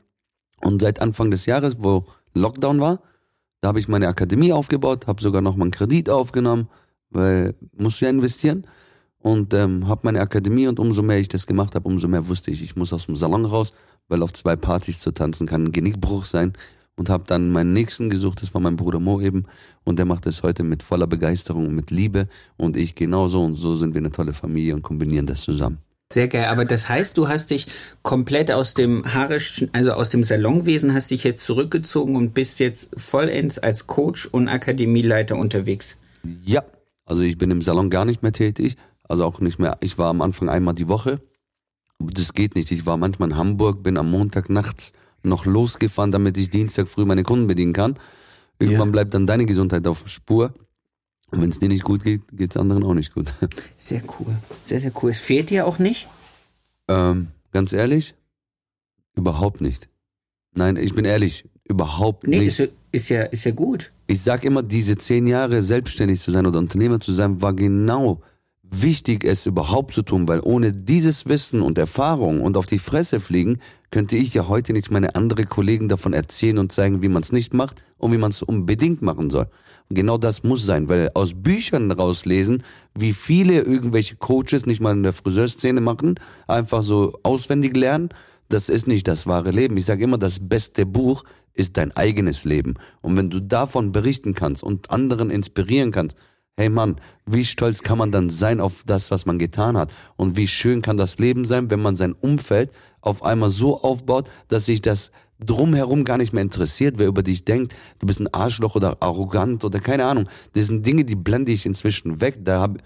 Und seit Anfang des Jahres, wo Lockdown war, da habe ich meine Akademie aufgebaut, habe sogar noch mal einen Kredit aufgenommen, weil musst du ja investieren. Und ähm, habe meine Akademie und umso mehr ich das gemacht habe, umso mehr wusste ich, ich muss aus dem Salon raus, weil auf zwei Partys zu tanzen kann ein Genickbruch sein. Und habe dann meinen nächsten gesucht, das war mein Bruder Mo eben. Und der macht es heute mit voller Begeisterung und mit Liebe. Und ich genauso. Und so sind wir eine tolle Familie und kombinieren das zusammen. Sehr geil, aber das heißt, du hast dich komplett aus dem haarischen, also aus dem Salonwesen, hast dich jetzt zurückgezogen und bist jetzt vollends als Coach und Akademieleiter unterwegs. Ja, also ich bin im Salon gar nicht mehr tätig, also auch nicht mehr. Ich war am Anfang einmal die Woche. Das geht nicht. Ich war manchmal in Hamburg, bin am Montag nachts noch losgefahren, damit ich Dienstag früh meine Kunden bedienen kann. Irgendwann Ja. bleibt dann deine Gesundheit auf Spur. Und wenn es dir nicht gut geht, geht es anderen auch nicht gut. [laughs] Sehr cool. Sehr, sehr cool. Es fehlt dir auch nicht? ähm, ganz ehrlich, überhaupt nicht. Nein, ich bin ehrlich, überhaupt Nee, nicht. ist, ist, ja, ist ja gut. Ich sag immer, diese zehn Jahre selbstständig zu sein oder Unternehmer zu sein, war genau wichtig, es überhaupt zu tun, weil ohne dieses Wissen und Erfahrung und auf die Fresse fliegen, könnte ich ja heute nicht meine andere Kollegen davon erzählen und zeigen, wie man es nicht macht und wie man es unbedingt machen soll. Und genau das muss sein, weil aus Büchern rauslesen, wie viele irgendwelche Coaches nicht mal in der Friseurszene machen, einfach so auswendig lernen, das ist nicht das wahre Leben. Ich sage immer, das beste Buch ist dein eigenes Leben. Und wenn du davon berichten kannst und anderen inspirieren kannst, hey Mann, wie stolz kann man dann sein auf das, was man getan hat? Und wie schön kann das Leben sein, wenn man sein Umfeld auf einmal so aufbaut, dass sich das drumherum gar nicht mehr interessiert, wer über dich denkt, du bist ein Arschloch oder arrogant oder keine Ahnung. Das sind Dinge, die blende ich inzwischen weg. Da habe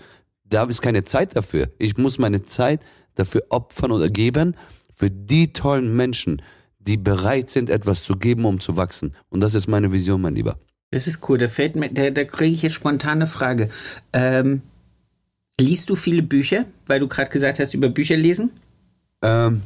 da hab ich keine Zeit dafür. Ich muss meine Zeit dafür opfern oder geben, für die tollen Menschen, die bereit sind, etwas zu geben, um zu wachsen. Und das ist meine Vision, mein Lieber. Das ist cool. Da fällt mir, da, da kriege ich jetzt spontan eine Frage. Ähm, liest du viele Bücher, weil du gerade gesagt hast, über Bücher lesen? Ähm,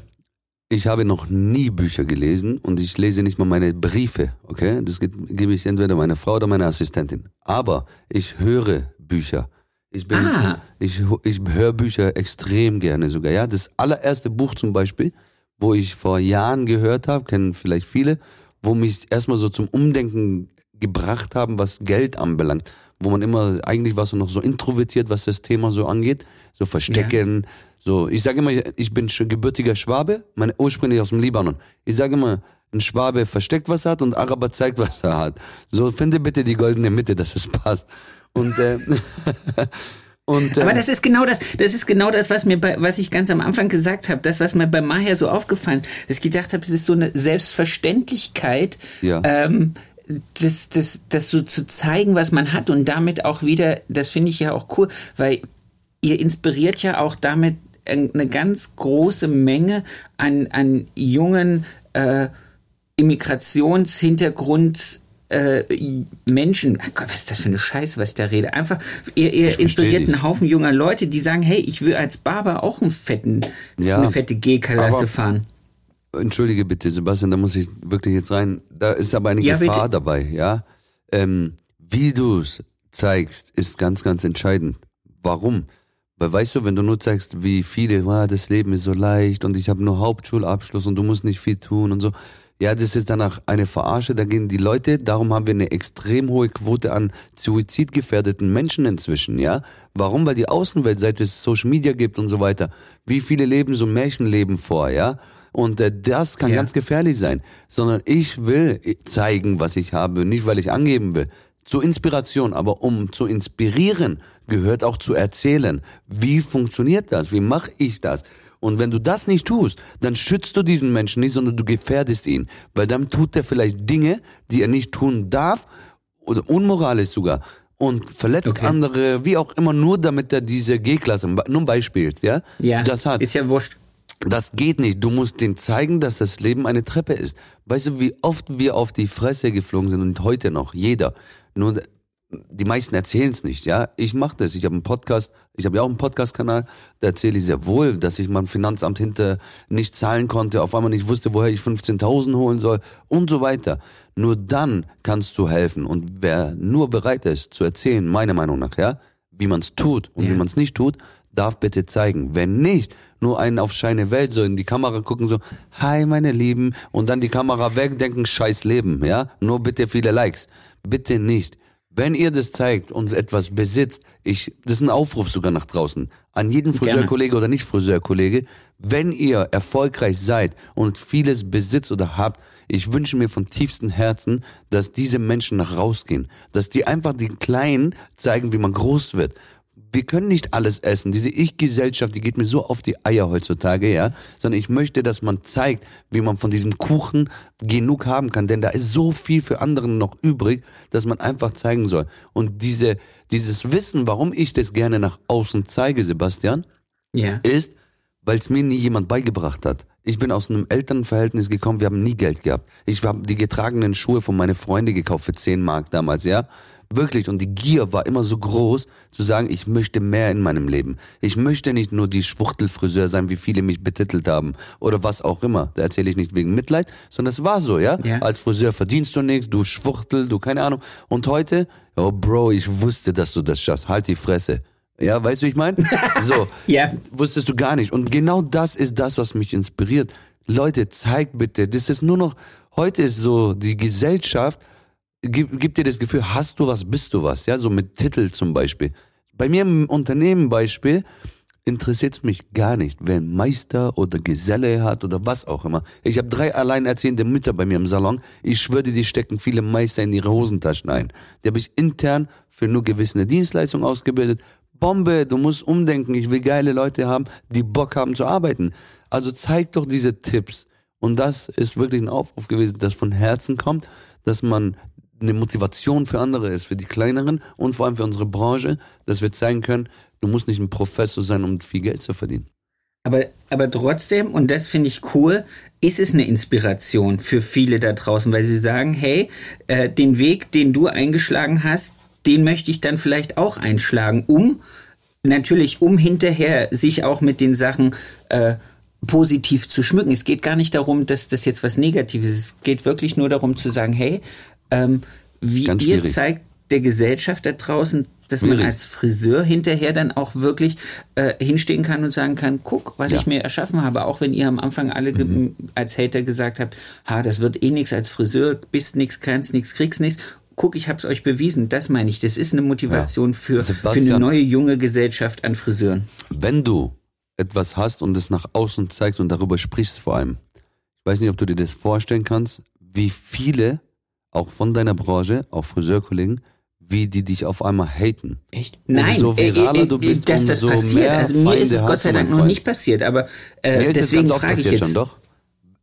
ich habe noch nie Bücher gelesen und ich lese nicht mal meine Briefe, okay? Das ge- gebe ich entweder meiner Frau oder meiner Assistentin. Aber ich höre Bücher. Ich bin, Ah. ich, ich höre Bücher extrem gerne sogar, ja. Das allererste Buch zum Beispiel, wo ich vor Jahren gehört habe, kennen vielleicht viele, wo mich erstmal so zum Umdenken gebracht haben, was Geld anbelangt. Wo man immer, eigentlich warst du noch so introvertiert, was das Thema so angeht. So verstecken, so. Ich sage immer, ich bin sch- gebürtiger Schwabe, meine ursprünglich aus dem Libanon. Ich sage immer, ein Schwabe versteckt, was er hat und Araber zeigt, was er hat. So, finde bitte die goldene Mitte, dass es passt. Und, äh, [laughs] und, Aber ähm, das ist genau das, das ist genau das, was mir bei, was ich ganz am Anfang gesagt habe, das, was mir bei Maher so aufgefallen, dass ich gedacht habe, es ist so eine Selbstverständlichkeit, Ja. ähm, das, das, das so zu zeigen, was man hat und damit auch wieder, das finde ich ja auch cool, weil ihr inspiriert ja auch damit eine ganz große Menge an, an jungen äh, Immigrationshintergrund äh, Menschen, oh Gott, was ist das für eine Scheiße, was ich da rede? Einfach, ihr, ihr inspiriert einen Haufen junger Leute, die sagen, hey, ich will als Barber auch einen fetten, Ja, eine fette G-Klasse fahren. Entschuldige bitte, Sebastian, da muss ich wirklich jetzt rein. Da ist aber eine Ja, Gefahr bitte. dabei, ja. Ähm, wie du es zeigst, ist ganz, ganz entscheidend. Warum? Weil weißt du, wenn du nur zeigst, wie viele, ah, das Leben ist so leicht und ich habe nur Hauptschulabschluss und du musst nicht viel tun und so. Ja, das ist danach eine Verarsche, da gehen die Leute, darum haben wir eine extrem hohe Quote an suizidgefährdeten Menschen inzwischen, ja? Warum? Weil die Außenwelt, seit es Social Media gibt und so weiter, wie viele leben so Märchenleben vor, ja? Und äh, das kann Ja. ganz gefährlich sein. Sondern ich will zeigen, was ich habe, nicht weil ich angeben will. Zur Inspiration, aber um zu inspirieren, gehört auch zu erzählen. Wie funktioniert das? Wie mache ich das? Und wenn du das nicht tust, dann schützt du diesen Menschen nicht, sondern du gefährdest ihn. Weil dann tut er vielleicht Dinge, die er nicht tun darf, oder unmoralisch sogar. Und verletzt Okay. andere, wie auch immer, nur damit er diese G-Klasse, nur ein Beispiel, ja? Ja, Das hat. ist ja wurscht. Das geht nicht. Du musst denen zeigen, dass das Leben eine Treppe ist. Weißt du, wie oft wir auf die Fresse geflogen sind und heute noch, jeder. Nur die meisten erzählen es nicht, ja. Ich mache das. Ich habe einen Podcast, ich habe ja auch einen Podcast-Kanal, da erzähle ich sehr wohl, dass ich mein Finanzamt hinter nicht zahlen konnte, auf einmal nicht wusste, woher ich 15.000 holen soll und so weiter. Nur dann kannst du helfen. Und wer nur bereit ist zu erzählen, meiner Meinung nach, ja, wie man es tut und Ja. wie man es nicht tut, darf bitte zeigen. Wenn nicht, nur einen auf Scheine Welt, so in die Kamera gucken, so, hi meine Lieben, und dann die Kamera weg, denken, scheiß Leben, ja? Nur bitte viele Likes. Bitte nicht. Wenn ihr das zeigt und etwas besitzt, ich, das ist ein Aufruf sogar nach draußen, an jeden Friseurkollege oder nicht Friseurkollege, wenn ihr erfolgreich seid und vieles besitzt oder habt, ich wünsche mir von tiefstem Herzen, dass diese Menschen nach rausgehen, dass die einfach den Kleinen zeigen, wie man groß wird. Wir können nicht alles essen. Diese Ich-Gesellschaft, die geht mir so auf die Eier heutzutage, ja. Sondern ich möchte, dass man zeigt, wie man von diesem Kuchen genug haben kann. Denn da ist so viel für anderen noch übrig, dass man einfach zeigen soll. Und diese, dieses Wissen, warum ich das gerne nach außen zeige, Sebastian, Ja. ist, weil es mir nie jemand beigebracht hat. Ich bin aus einem Elternverhältnis gekommen, wir haben nie Geld gehabt. Ich habe die getragenen Schuhe von meinen Freunden gekauft für 10 Mark damals, ja. Wirklich. Und die Gier war immer so groß, zu sagen, ich möchte mehr in meinem Leben. Ich möchte nicht nur die Schwuchtelfriseur sein, wie viele mich betitelt haben. Oder was auch immer. Da erzähle ich nicht wegen Mitleid, sondern es war so, ja. Ja. Als Friseur verdienst du nichts, du Schwuchtel, du keine Ahnung. Und heute, oh Bro, ich wusste, dass du das schaffst. Halt die Fresse. Ja, weißt du, wie ich meine? [laughs] So. Ja. Wusstest du gar nicht. Und genau das ist das, was mich inspiriert. Leute, zeigt bitte. Das ist nur noch, heute ist so, die Gesellschaft gibt, gibt dir das Gefühl, hast du was, bist du was. Ja, so mit Titel zum Beispiel. Bei mir im Unternehmen Beispiel interessiert es mich gar nicht, wer Meister oder Geselle hat oder was auch immer. Ich habe drei alleinerziehende Mütter bei mir im Salon. Ich schwöre, die stecken viele Meister in ihre Hosentaschen ein. Die habe ich intern für nur gewisse Dienstleistungen ausgebildet. Bombe, du musst umdenken. Ich will geile Leute haben, die Bock haben zu arbeiten. Also zeig doch diese Tipps. Und das ist wirklich ein Aufruf gewesen, das von Herzen kommt, dass man eine Motivation für andere ist, für die Kleineren und vor allem für unsere Branche, dass wir zeigen können, du musst nicht ein Professor sein, um viel Geld zu verdienen. Aber, aber trotzdem, und das finde ich cool, ist es eine Inspiration für viele da draußen, weil sie sagen, hey, äh, den Weg, den du eingeschlagen hast, den möchte ich dann vielleicht auch einschlagen, um natürlich, um hinterher sich auch mit den Sachen äh, positiv zu schmücken. Es geht gar nicht darum, dass das jetzt was Negatives ist. Es geht wirklich nur darum zu sagen, hey, ähm, wie Ganz ihr schwierig. zeigt der Gesellschaft da draußen, dass man Schwierig. als Friseur hinterher dann auch wirklich äh, hinstehen kann und sagen kann, guck, was Ja. ich mir erschaffen habe, auch wenn ihr am Anfang alle Mhm. als Hater gesagt habt, ha, das wird eh nix als Friseur, bist nix, kannst nix, kriegst nix. Guck, ich hab's euch bewiesen. Das meine ich. Das ist eine Motivation für, für Sebastian. eine neue junge Gesellschaft an Friseuren. Wenn du etwas hast und es nach außen zeigst und darüber sprichst vor allem, ich weiß nicht, ob du dir das vorstellen kannst, wie viele, auch von deiner Branche, auch Friseurkollegen, wie die dich auf einmal haten. Echt? Umso Nein, viraler äh, äh, du bist, dass das passiert. Also mir ist es Feinde Gott sei Dank noch nicht passiert, aber äh, Mir ist das deswegen ganz frage ich jetzt. schon, doch.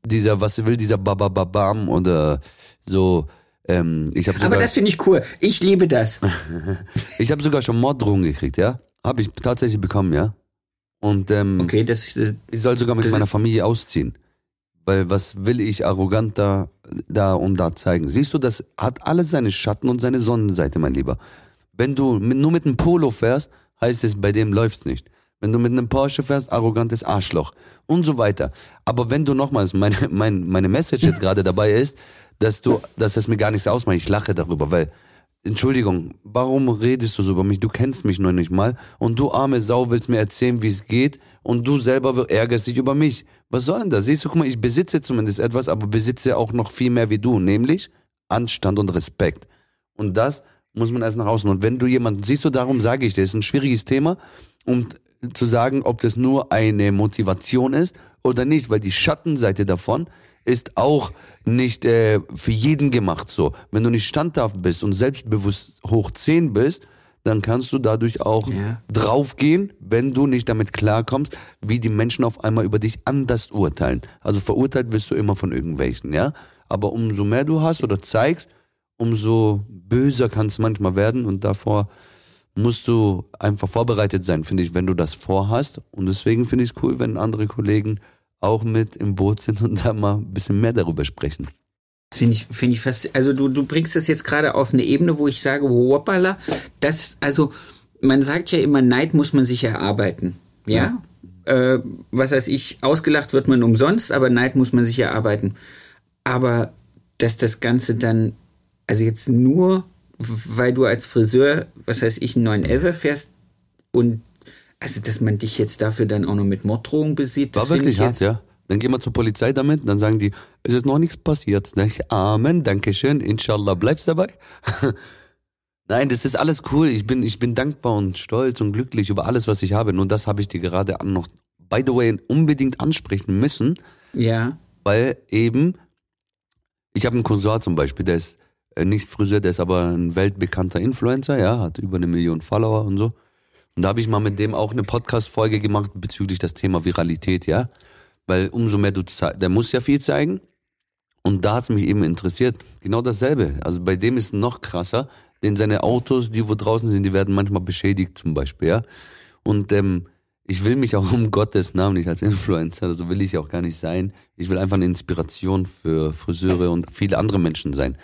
Dieser, was will dieser Babababam oder so, ähm, ich habe Aber sogar, das finde ich cool. Ich liebe das. [laughs] ich habe sogar schon Morddrohungen gekriegt, ja? Habe ich tatsächlich bekommen, ja? Und ähm, Okay, das äh, Ich soll sogar mit meiner Familie ausziehen. Weil was will ich arrogant da, und da zeigen? Siehst du, das hat alles seine Schatten und seine Sonnenseite, mein Lieber. Wenn du nur mit einem Polo fährst, heißt es, bei dem läuft's nicht. Wenn du mit einem Porsche fährst, arrogantes Arschloch und so weiter. Aber wenn du nochmals, meine, mein, meine Message jetzt gerade dabei ist, dass du, dass es mir gar nichts ausmacht, ich lache darüber, weil Entschuldigung, warum redest du so über mich? Du kennst mich noch nicht mal und du arme Sau willst mir erzählen, wie es geht und du selber ärgerst dich über mich. Was soll denn das? Siehst du, guck mal, ich besitze zumindest etwas, aber besitze auch noch viel mehr wie du, nämlich Anstand und Respekt. Und das muss man erst nach außen. Und wenn du jemanden, siehst du, darum sage ich dir, ist ein schwieriges Thema, um zu sagen, ob das nur eine Motivation ist oder nicht, weil die Schattenseite davon ist auch nicht äh, für jeden gemacht so. Wenn du nicht standhaft bist und selbstbewusst hoch 10 bist, dann kannst du dadurch auch Ja. draufgehen, wenn du nicht damit klarkommst, wie die Menschen auf einmal über dich anders urteilen. Also verurteilt wirst du immer von irgendwelchen, ja. Aber umso mehr du hast oder zeigst, umso böser kann es manchmal werden und davor musst du einfach vorbereitet sein, finde ich, wenn du das vorhast. Und deswegen finde ich es cool, wenn andere Kollegen auch mit im Boot sind und da mal ein bisschen mehr darüber sprechen. Das Finde ich, finde ich fast, also du, du bringst das jetzt gerade auf eine Ebene, wo ich sage, hoppala, das, also, man sagt ja immer, Neid muss man sich erarbeiten. Ja? Äh, was heißt ich, ausgelacht wird man umsonst, aber Neid muss man sich erarbeiten. Aber, dass das Ganze dann, also jetzt nur, weil du als Friseur, was heißt ich, einen neuen Elfer fährst und, also, dass man dich jetzt dafür dann auch noch mit Morddrohungen besieht, das War finde wirklich ich hart, jetzt, ja. Dann gehen wir zur Polizei damit, dann sagen die, es ist noch nichts passiert. Dann sag ich, Amen, danke schön, inshallah, bleibst dabei. [laughs] Nein, das ist alles cool. Ich bin, ich bin dankbar und stolz und glücklich über alles, was ich habe. Nur das habe ich dir gerade noch, by the way, unbedingt ansprechen müssen, Ja, weil eben, ich habe einen Cousin zum Beispiel, der ist äh, nicht Friseur, der ist aber ein weltbekannter Influencer, ja, hat über eine Million Follower und so. Und da habe ich mal mit dem auch eine Podcast-Folge gemacht bezüglich das Thema Viralität, ja. Weil umso mehr du zeigst, der muss ja viel zeigen. Und da hat es mich eben interessiert. Genau dasselbe. Also bei dem ist noch krasser, denn seine Autos, die wo draußen sind, die werden manchmal beschädigt zum Beispiel, ja. Und ähm, ich will mich auch [laughs] um Gottes Namen nicht als Influencer, so will ich auch gar nicht sein. Ich will einfach eine Inspiration für Friseure und viele andere Menschen sein.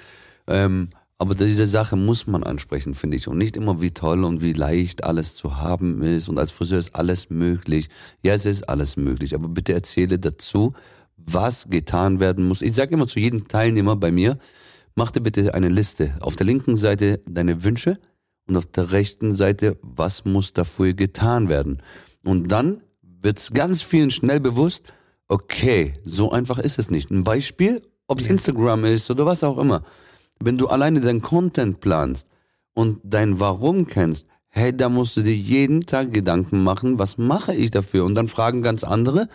Ähm, aber diese Sache muss man ansprechen, finde ich. Und nicht immer, wie toll und wie leicht alles zu haben ist. Und als Friseur ist alles möglich. Ja, es ist alles möglich. Aber bitte erzähle dazu, was getan werden muss. Ich sage immer zu jedem Teilnehmer bei mir, mach dir bitte eine Liste. Auf der linken Seite deine Wünsche und auf der rechten Seite, was muss dafür getan werden. Und dann wird ganz vielen schnell bewusst, okay, so einfach ist es nicht. Ein Beispiel, ob es Instagram ist oder was auch immer wenn du alleine dein Content planst und dein Warum kennst, hey, da musst du dir jeden Tag Gedanken machen, was mache ich dafür? Und dann fragen ganz andere,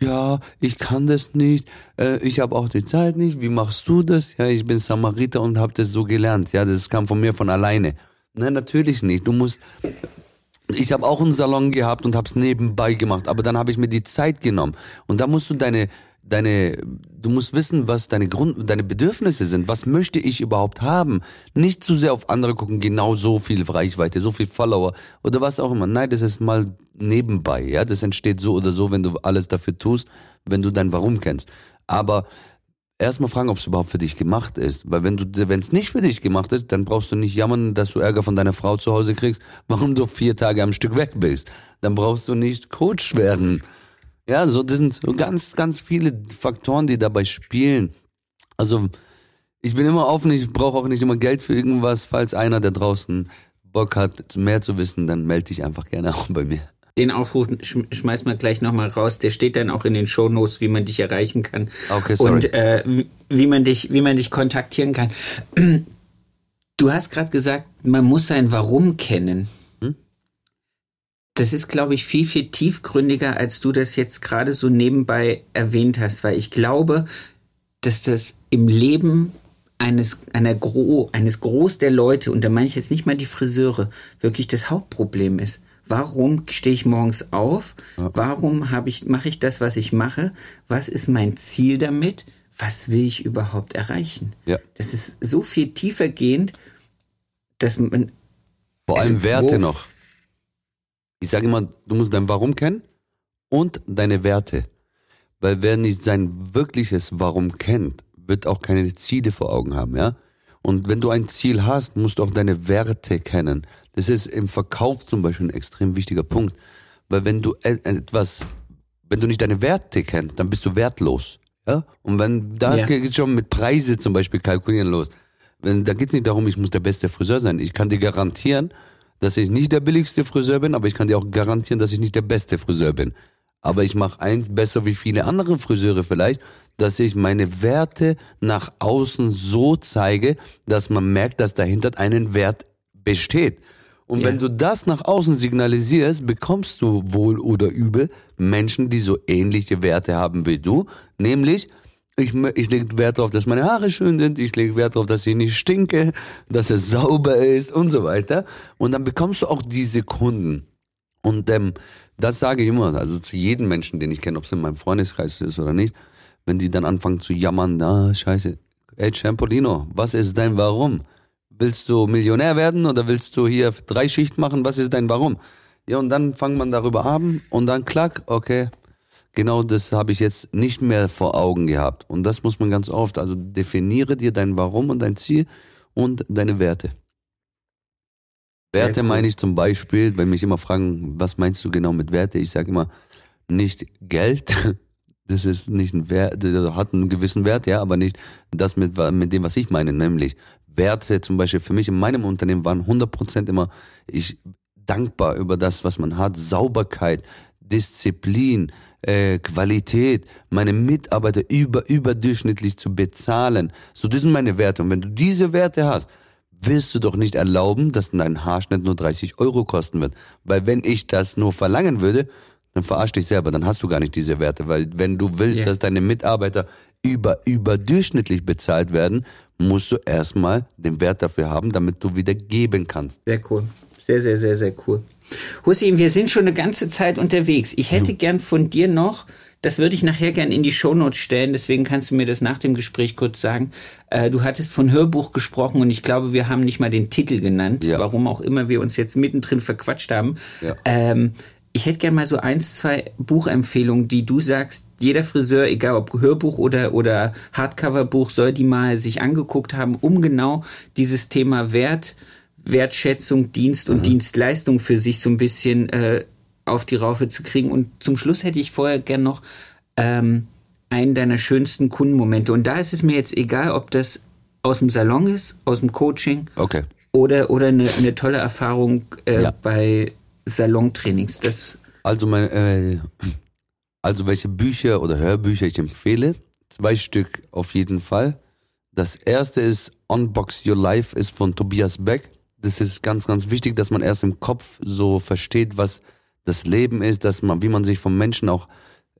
ja, ich kann das nicht, äh, ich habe auch die Zeit nicht, wie machst du das? Ja, ich bin Samariter und habe das so gelernt. Ja, das kam von mir von alleine. Nein, natürlich nicht. Du musst ich habe auch einen Salon gehabt und habe es nebenbei gemacht, aber dann habe ich mir die Zeit genommen und da musst du deine deine, du musst wissen, was deine Grund, deine Bedürfnisse sind. Was möchte ich überhaupt haben? Nicht zu sehr auf andere gucken, genau so viel Reichweite, so viel Follower oder was auch immer. Nein, das ist mal nebenbei, ja. Das entsteht so oder so, wenn du alles dafür tust, wenn du dein Warum kennst. Aber erstmal fragen, ob es überhaupt für dich gemacht ist. Weil wenn du, wenn es nicht für dich gemacht ist, dann brauchst du nicht jammern, dass du Ärger von deiner Frau zu Hause kriegst, warum du vier Tage am Stück weg bist. Dann brauchst du nicht Coach werden. Ja, so das sind so ganz, ganz viele Faktoren, die dabei spielen. Also ich bin immer offen, ich brauche auch nicht immer Geld für irgendwas. Falls einer da draußen Bock hat, mehr zu wissen, dann melde dich einfach gerne auch bei mir. Den Aufruf sch schmeiß mal gleich nochmal raus. Der steht dann auch in den Shownotes, wie man dich erreichen kann. Okay, sorry. Und äh, wie man dich, wie man dich kontaktieren kann. [clears throat] Du hast gerade gesagt, man muss sein Warum kennen. Das ist, glaube ich, viel, viel tiefgründiger, als du das jetzt gerade so nebenbei erwähnt hast, weil ich glaube, dass das im Leben eines, einer Gro, eines Groß der Leute, und da meine ich jetzt nicht mal die Friseure, wirklich das Hauptproblem ist. Warum stehe ich morgens auf? Warum habe ich, mache ich das, was ich mache? Was ist mein Ziel damit? Was will ich überhaupt erreichen? Ja. Das ist so viel tiefer gehend, dass man. Vor allem Werte noch. Ich sage immer, du musst dein Warum kennen und deine Werte. Weil wer nicht sein wirkliches Warum kennt, wird auch keine Ziele vor Augen haben, ja? Und wenn du ein Ziel hast, musst du auch deine Werte kennen. Das ist im Verkauf zum Beispiel ein extrem wichtiger Punkt. Weil wenn du etwas, wenn du nicht deine Werte kennst, dann bist du wertlos. Ja? Und wenn, da ja. geht schon mit Preise zum Beispiel kalkulieren los. Wenn, da geht es nicht darum, ich muss der beste Friseur sein. Ich kann dir garantieren, dass ich nicht der billigste Friseur bin, aber ich kann dir auch garantieren, dass ich nicht der beste Friseur bin. Aber ich mache eins besser wie viele andere Friseure vielleicht, dass ich meine Werte nach außen so zeige, dass man merkt, dass dahinter einen Wert besteht. Und yeah. wenn du das nach außen signalisierst, bekommst du wohl oder übel Menschen, die so ähnliche Werte haben wie du, nämlich ich, ich lege Wert darauf, dass meine Haare schön sind. Ich lege Wert darauf, dass ich nicht stinke, dass es sauber ist und so weiter. Und dann bekommst du auch diese Kunden. Und ähm, das sage ich immer, also zu jedem Menschen, den ich kenne, ob es in meinem Freundeskreis ist oder nicht, wenn die dann anfangen zu jammern, ah, scheiße, ey Champolino, was ist dein Warum? Willst du Millionär werden oder willst du hier drei Schicht machen? Was ist dein Warum? Ja, und dann fangt man darüber an und dann klack, okay, genau das habe ich jetzt nicht mehr vor Augen gehabt. Und das muss man ganz oft. Also definiere dir dein Warum und dein Ziel und deine Werte. Sehr Werte cool. meine ich zum Beispiel, wenn mich immer fragen, was meinst du genau mit Werte? Ich sage immer, nicht Geld. [laughs] Das ist nicht ein Wert, das hat einen gewissen Wert, ja, aber nicht das mit, mit dem, was ich meine, nämlich Werte zum Beispiel für mich in meinem Unternehmen waren 100% immer, ich dankbar über das, was man hat, Sauberkeit, Disziplin, äh, Qualität, meine Mitarbeiter über, überdurchschnittlich zu bezahlen. So, das sind meine Werte. Und wenn du diese Werte hast, wirst du doch nicht erlauben, dass dein Haarschnitt nur 30 Euro kosten wird. Weil wenn ich das nur verlangen würde, dann verarsch dich selber, dann hast du gar nicht diese Werte. Weil wenn du willst, yeah. dass deine Mitarbeiter über, überdurchschnittlich bezahlt werden, musst du erstmal den Wert dafür haben, damit du wieder geben kannst. Sehr cool. Sehr, sehr, sehr, sehr cool. Hussein, wir sind schon eine ganze Zeit unterwegs. Ich hätte ja. gern von dir noch, das würde ich nachher gern in die Shownotes stellen, deswegen kannst du mir das nach dem Gespräch kurz sagen. Äh, du hattest von Hörbuch gesprochen und ich glaube, wir haben nicht mal den Titel genannt, ja. warum auch immer wir uns jetzt mittendrin verquatscht haben. Ja. Ähm, ich hätte gerne mal so eins, zwei Buchempfehlungen, die du sagst, jeder Friseur, egal ob Hörbuch oder, oder Hardcover-Buch, soll die mal sich angeguckt haben, um genau dieses Thema Wert, Wertschätzung, Dienst und mhm. Dienstleistung für sich so ein bisschen äh, auf die Raufe zu kriegen. Und zum Schluss hätte ich vorher gern noch ähm, einen deiner schönsten Kundenmomente. Und da ist es mir jetzt egal, ob das aus dem Salon ist, aus dem Coaching okay. oder, oder eine, eine tolle Erfahrung äh, ja. bei Salontrainings? Das also, mein, äh, also welche Bücher oder Hörbücher ich empfehle? Zwei Stück auf jeden Fall. Das erste ist Unbox Your Life, ist von Tobias Beck. Das ist ganz, ganz wichtig, dass man erst im Kopf so versteht, was das Leben ist, dass man, wie man sich vom Menschen auch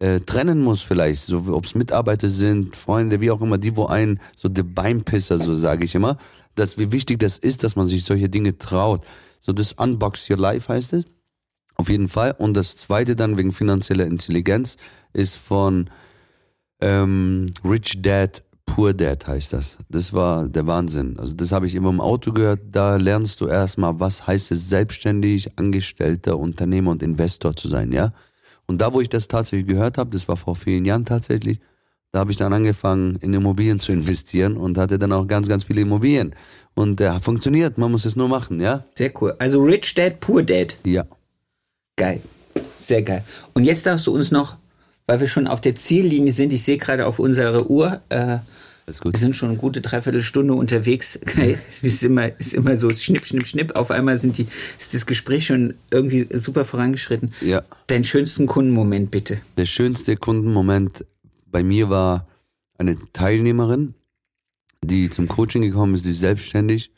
äh, trennen muss vielleicht, so ob es Mitarbeiter sind, Freunde, wie auch immer, die wo einen so der Beinpisser, so sage ich immer, dass wie wichtig das ist, dass man sich solche Dinge traut. So das Unbox Your Life heißt es. Auf jeden Fall. Und das zweite dann wegen finanzieller Intelligenz ist von ähm, Rich Dad, Poor Dad heißt das. Das war der Wahnsinn. Also das habe ich immer im Auto gehört. Da lernst du erstmal, was heißt es, selbstständig, Angestellter, Unternehmer und Investor zu sein, ja. Und da, wo ich das tatsächlich gehört habe, das war vor vielen Jahren tatsächlich, da habe ich dann angefangen, in Immobilien zu investieren und hatte dann auch ganz, ganz viele Immobilien. Und der äh, funktioniert, man muss es nur machen, ja. Sehr cool. Also Rich Dad, Poor Dad. Ja. Geil. Sehr geil. Und jetzt darfst du uns noch, weil wir schon auf der Ziellinie sind, ich sehe gerade auf unserer Uhr, äh, wir sind schon eine gute Dreiviertelstunde unterwegs. [laughs] es ist immer, ist immer so schnipp, schnipp, schnipp. Auf einmal sind die, ist das Gespräch schon irgendwie super vorangeschritten. Ja. Deinen schönsten Kundenmoment bitte. Der schönste Kundenmoment bei mir war eine Teilnehmerin, die zum Coaching gekommen ist, die ist selbstständig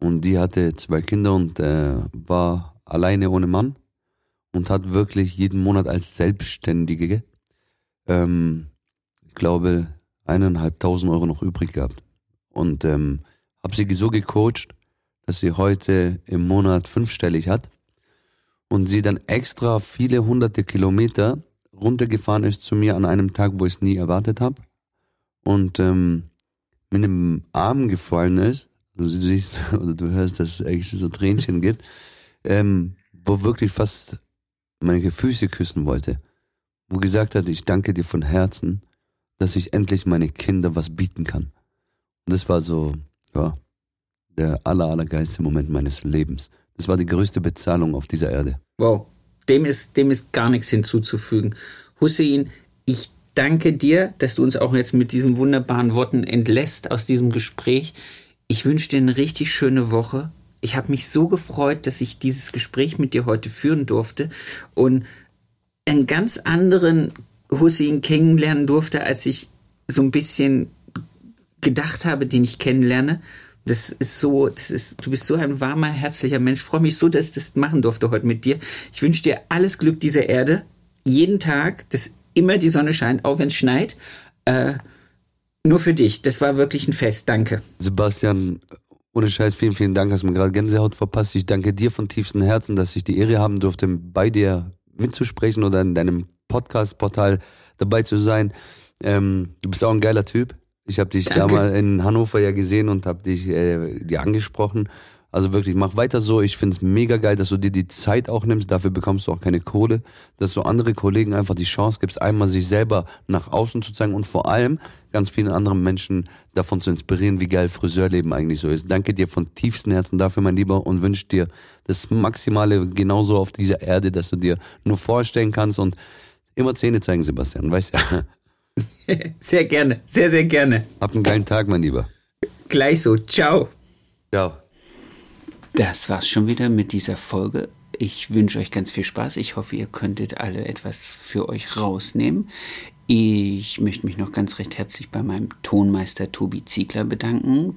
und die hatte zwei Kinder und äh, war alleine ohne Mann und hat wirklich jeden Monat als Selbstständige, ähm, ich glaube, eineinhalbtausend Euro noch übrig gehabt. Und ähm, habe sie so gecoacht, dass sie heute im Monat fünfstellig hat und sie dann extra viele hunderte Kilometer runtergefahren ist zu mir an einem Tag, wo ich es nie erwartet habe und ähm, mit einem Arm gefallen ist. Du siehst [laughs] oder du hörst, dass es eigentlich so Tränchen gibt, ähm, wo wirklich fast meine Füße küssen wollte, wo gesagt hat, ich danke dir von Herzen, dass ich endlich meine Kinder was bieten kann. Und das war so, ja, der aller, allergeilste Moment meines Lebens. Das war die größte Bezahlung auf dieser Erde. Wow, dem ist, dem ist gar nichts hinzuzufügen. Hussein, ich danke dir, dass du uns auch jetzt mit diesen wunderbaren Worten entlässt aus diesem Gespräch. Ich wünsche dir eine richtig schöne Woche ich habe mich so gefreut, dass ich dieses Gespräch mit dir heute führen durfte und einen ganz anderen Hussein kennenlernen durfte, als ich so ein bisschen gedacht habe, den ich kennenlerne. Das ist so, das ist, du bist so ein warmer, herzlicher Mensch. Ich freue mich so, dass ich das machen durfte heute mit dir. Ich wünsche dir alles Glück dieser Erde, jeden Tag, dass immer die Sonne scheint, auch wenn es schneit. Äh, nur für dich. Das war wirklich ein Fest. Danke. Sebastian, ohne Scheiß, vielen, vielen Dank. Hast mir gerade Gänsehaut verpasst. Ich danke dir von tiefstem Herzen, dass ich die Ehre haben durfte, bei dir mitzusprechen oder in deinem Podcast-Portal dabei zu sein. Ähm, du bist auch ein geiler Typ. Ich habe dich Danke. damals in Hannover ja gesehen und habe dich äh, dir angesprochen. Also wirklich, mach weiter so. Ich find's mega geil, dass du dir die Zeit auch nimmst. Dafür bekommst du auch keine Kohle. Dass du andere Kollegen einfach die Chance gibst, einmal sich selber nach außen zu zeigen und vor allem ganz vielen anderen Menschen davon zu inspirieren, wie geil Friseurleben eigentlich so ist. Danke dir von tiefstem Herzen dafür, mein Lieber, und wünsche dir das Maximale genauso auf dieser Erde, dass du dir nur vorstellen kannst und immer Zähne zeigen, Sebastian, weißt ja. [laughs] Sehr gerne, sehr, sehr gerne. Hab einen geilen Tag, mein Lieber. Gleich so. Ciao. Ciao. Das war's schon wieder mit dieser Folge. Ich wünsche euch ganz viel Spaß. Ich hoffe, ihr könntet alle etwas für euch rausnehmen. Ich möchte mich noch ganz recht herzlich bei meinem Tonmeister Tobi Ziegler bedanken